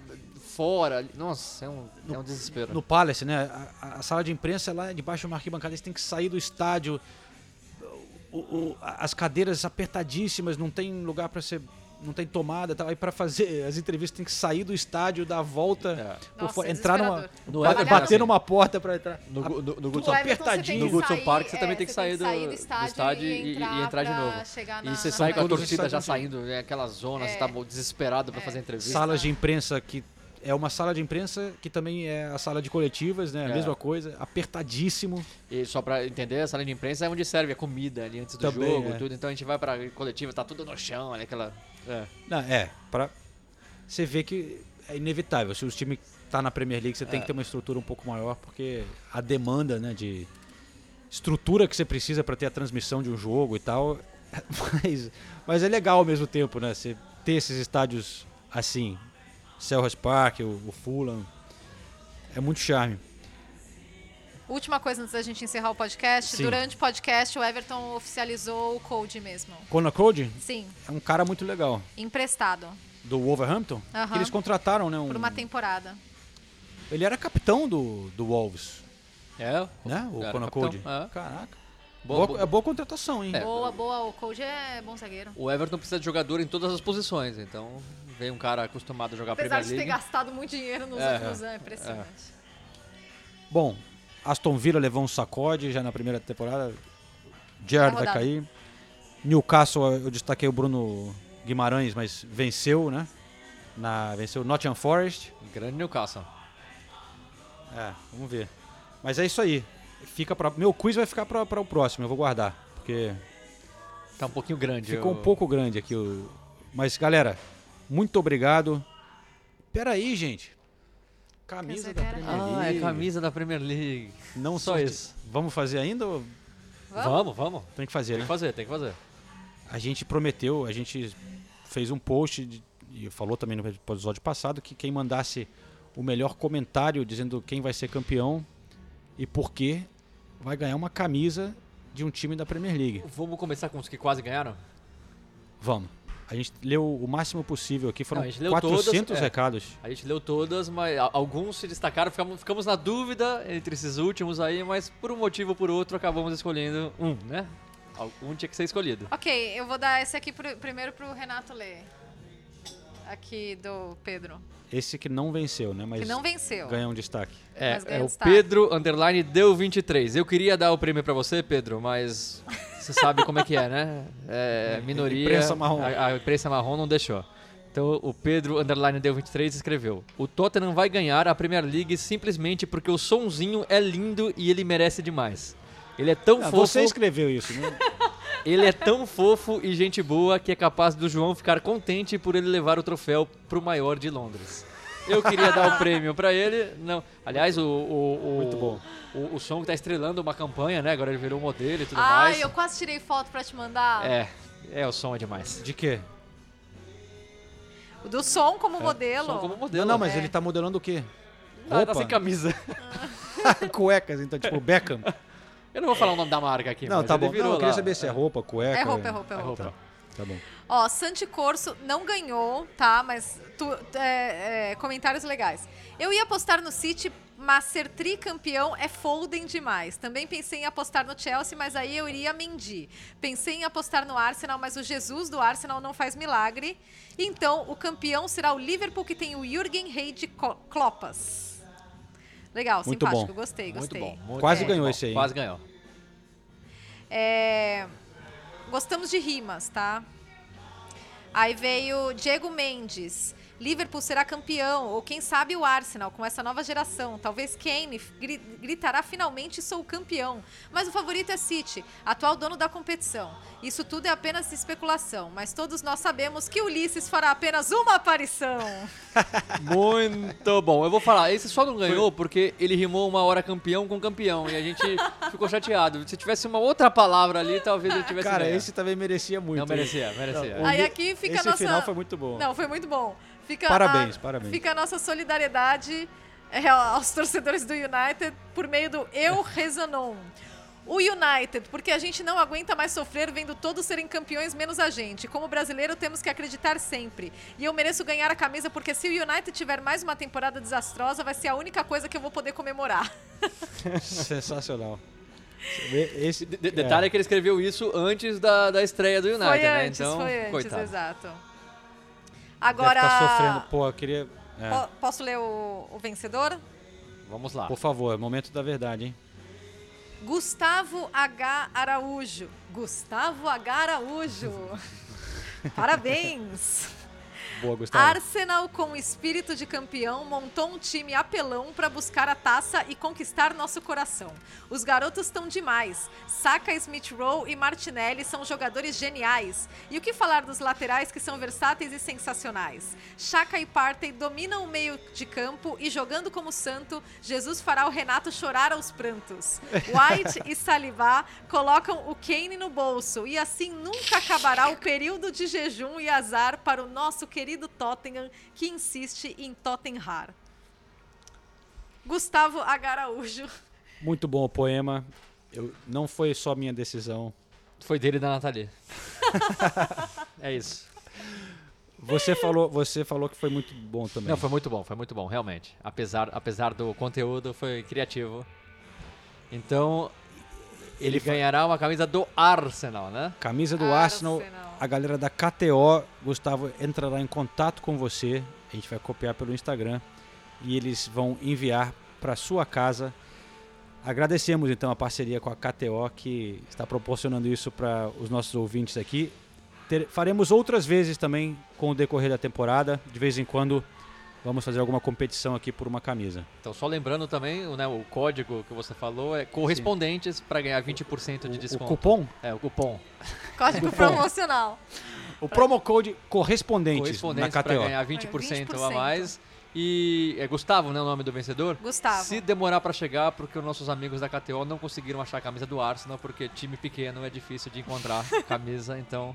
fora. Nossa, é um, no, é um desespero. No Palace, né? A, a, sala de imprensa lá é debaixo de uma arquibancada, você tem que sair do estádio. O, o, as cadeiras apertadíssimas, não tem lugar para ser não tem tomada tal. Aí para fazer [LAUGHS] as entrevistas tem que sair do estádio, dar a volta, é. Nossa, entrar numa. No bater assim, numa porta para entrar. No, no, no Goodson, apertadinho. No Goodson Park você é, também tem que sair, do, sair do, estádio, do estádio e, entrar, e entrar de novo. Na, e você sai com a torcida já saindo, né, aquela zona, é. você tá desesperado para fazer entrevista. Salas de imprensa que é uma sala de imprensa que também é a sala de coletivas, né? A é. mesma coisa, apertadíssimo. E só para entender, a sala de imprensa é onde serve a comida ali antes do também, jogo, é. tudo. Então a gente vai para coletiva, tá tudo no chão, ali, aquela é. Não, é, para você ver que é inevitável. Se o time tá na Premier League, você é. tem que ter uma estrutura um pouco maior, porque a demanda, né, de estrutura que você precisa para ter a transmissão de um jogo e tal, [LAUGHS] mas, mas é legal ao mesmo tempo, né? Você ter esses estádios assim, Selhurst Park, o, o Fulham, é muito charme. Última coisa antes da gente encerrar o podcast. Sim. Durante o podcast, o Everton oficializou o Code mesmo. Conor Code? Sim. É um cara muito legal. Emprestado. Do Wolverhampton? Uhum. eles contrataram, né? Um... Por uma temporada. Ele era capitão do, do Wolves. É, né? O era Conacode. capitão, é. Caraca. Boa- Boa, boa- é boa contratação, hein? Boa, boa. O Cold é bom zagueiro. O Everton precisa de jogador em todas as posições, então vem um cara acostumado a jogar Apesar Premier de ter League. gastado muito dinheiro nos É. últimos anos, é impressionante. Bom, Aston Villa levou um sacode já na primeira temporada. Gerrard vai cair. Newcastle, eu destaquei o Bruno Guimarães, mas venceu, né? Na, venceu o Nottingham Forest. Grande Newcastle. É, vamos ver. Mas é isso aí. Fica para meu quiz vai ficar para o próximo, eu vou guardar, porque Tá um pouquinho grande. ficou eu- um pouco grande aqui o Mas galera, muito obrigado. Pera aí, gente. Camisa da Premier Ah, League. é camisa da Premier League. Não Só sorte- isso. Vamos fazer ainda? ou- Vamos, vamos. Tem que fazer, Tem né? que fazer, tem que fazer. A gente prometeu, a gente fez um post de- e falou também no episódio passado que quem mandasse o melhor comentário dizendo quem vai ser campeão e por quê vai ganhar uma camisa de um time da Premier League. Vamos começar com os que quase ganharam? Vamos. A gente leu o máximo possível aqui, foram Não, a gente leu 400 todas, é. recados. A gente leu todas, mas alguns se destacaram, ficamos, ficamos na dúvida entre esses últimos aí, mas por um motivo ou por outro acabamos escolhendo um, né? Um tinha que ser escolhido. Ok, eu vou dar esse aqui pro- primeiro pro Renato ler. Aqui do Pedro. Esse que não venceu, né? Mas Que não venceu. Ganha um destaque. É, é o destaque. Pedro Underline deu 23. Eu queria dar o prêmio pra você, Pedro, mas você sabe como é que é, né? É, minoria. Imprensa marrom. A, a imprensa marrom não deixou. Então o Pedro Underline deu 23 escreveu: O Tottenham vai ganhar a Premier League simplesmente porque o sonzinho é lindo e ele merece demais. Ele é tão Ah, fofo. você escreveu isso, né? Ele é tão fofo e gente boa que é capaz do João ficar contente por ele levar o troféu pro maior de Londres. Eu queria dar o prêmio pra ele. Não. Aliás, o, o, o, Muito bom. O, o som tá estrelando uma campanha, né? Agora ele virou modelo e tudo Ai, mais. eu quase tirei foto pra te mandar. É, é, o som é demais. De quê? Do som como modelo. Som como modelo. Não, não, mas É. ele tá modelando o quê? Ah, tá sem camisa. [LAUGHS] Cuecas, então, tipo, Beckham. Eu não vou falar o nome da marca aqui. Não, mas tá ele bom. virou Não, eu queria lá. saber se é roupa, cueca. É roupa, é roupa, é É roupa. roupa. Tá bom. Ó, Santi Corso não ganhou, tá? Mas tu- é, é, comentários legais. Eu ia apostar no City, mas ser tricampeão é Foden demais. Também pensei em apostar no Chelsea, mas aí eu iria Mendy. Pensei em apostar no Arsenal, mas o Jesus do Arsenal não faz milagre. Então, o campeão será o Liverpool, que tem o Jürgen Reid Co- Kloppas. Legal, Muito simpático. bom. Gostei, Muito gostei. bom. muito Quase bom, ganhou muito esse aí. Quase ganhou. É, Gostamos de rimas, tá? Aí veio Diego Mendes. Liverpool será campeão, ou quem sabe o Arsenal, com essa nova geração. Talvez Kane gri- gritará finalmente sou campeão. Mas o favorito é City, atual dono da competição. Isso tudo é apenas especulação, mas todos nós sabemos que Ulisses fará apenas uma aparição. [LAUGHS] Muito bom. Eu vou falar, esse só não ganhou porque ele rimou uma hora campeão com campeão e a gente [LAUGHS] ficou chateado. Se tivesse uma outra palavra ali, talvez ele tivesse Cara, ganho. esse também merecia muito. Não, merecia, merecia. Não, o Aí aqui fica Esse a nossa... final foi muito bom. Não, foi muito bom. Fica Parabéns, a- parabéns. Fica a nossa solidariedade é, aos torcedores do United por meio do Eu [LAUGHS] Rezanon. O United, porque a gente não aguenta mais sofrer vendo todos serem campeões menos a gente. Como brasileiro, temos que acreditar sempre. E eu mereço ganhar a camisa porque se o United tiver mais uma temporada desastrosa, vai ser a única coisa que eu vou poder comemorar. [LAUGHS] Sensacional. Esse, De- detalhe é. que ele escreveu isso antes da, da estreia do United, foi né? antes, Então, foi antes, coitado. exato. Deve Agora, tá sofrendo. Pô, eu queria. é. po- posso ler o- o vencedor? Vamos lá. Por favor, é momento da verdade, hein? Gustavo H. Araújo. Gustavo H. Araújo. [LAUGHS] Parabéns. Boa, Gustavo. Arsenal, com espírito de campeão, montou um time apelão para buscar a taça e conquistar nosso coração. Os garotos estão demais. Saka, Smith Rowe e Martinelli são jogadores geniais. E o que falar dos laterais que são versáteis e sensacionais? Chaka e Partey dominam o meio de campo e jogando como santo, Jesus fará o Renato chorar aos prantos. [LAUGHS] White e Saliba colocam o Kane no bolso e assim nunca acabará o período de jejum e azar para o nosso querido Tottenham que insiste em Tottenham. Gustavo H. Araújo. Muito bom o poema. Eu, não foi só minha decisão. Foi dele e da Nathalie. [LAUGHS] é isso. Você falou, você falou que foi muito bom também. Não, foi muito bom, foi muito bom, realmente. Apesar, apesar do conteúdo, foi criativo. Então, ele, Ele ganhará uma camisa do Arsenal, né? Camisa do Arsenal. A galera da KTO, Gustavo, entrará em contato com você. A gente vai copiar pelo Instagram. E eles vão enviar para sua casa. Agradecemos então a parceria com a KTO que está proporcionando isso para os nossos ouvintes aqui. Ter- faremos outras vezes também com o decorrer da temporada. De vez em quando vamos fazer alguma competição aqui por uma camisa. Então, só lembrando também, né, o código que você falou é correspondentes para ganhar 20% de desconto. cupom? É, o cupom. Código promocional. O promo code correspondentes, Correspondentes na para KTO. ganhar 20%, a mais. E é Gustavo, né, o nome do vencedor? Gustavo. Se demorar para chegar, porque os nossos amigos da KTO não conseguiram achar a camisa do Arsenal, porque time pequeno é difícil de encontrar [LAUGHS] camisa, então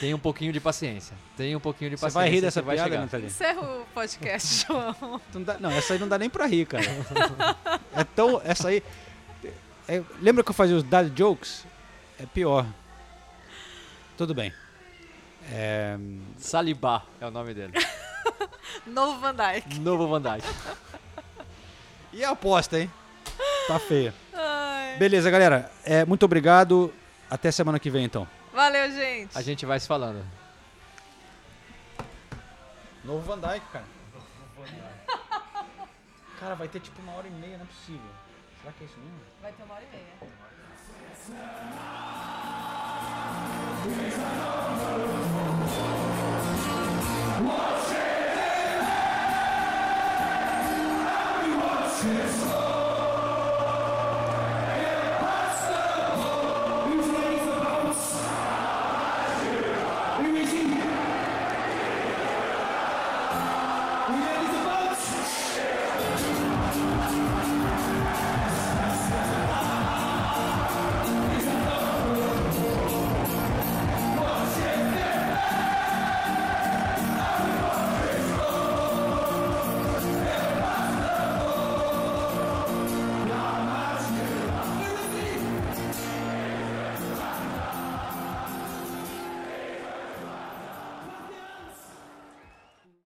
tenha um pouquinho de paciência. Tenha um pouquinho de Você paciência. vai rir dessa vai piada, chegar. Nathalie? Encerra o podcast, [LAUGHS] João. Não, dá- não, essa aí não dá nem pra rir, cara. é tão. Essa aí. é- lembra que eu fazia os dad jokes? É pior. Tudo bem. É, Salibá é o nome dele. [LAUGHS] Novo Van Dyke. Novo Van Dyke. E a aposta, hein? Tá feia. Ai. Beleza, galera. É, muito obrigado. Até semana que vem, então. Valeu, gente. A gente vai se falando. Novo Van Dyke, cara. Cara, vai ter tipo uma hora e meia, não é possível. Será que é isso mesmo? Vai ter uma hora e meia. Thank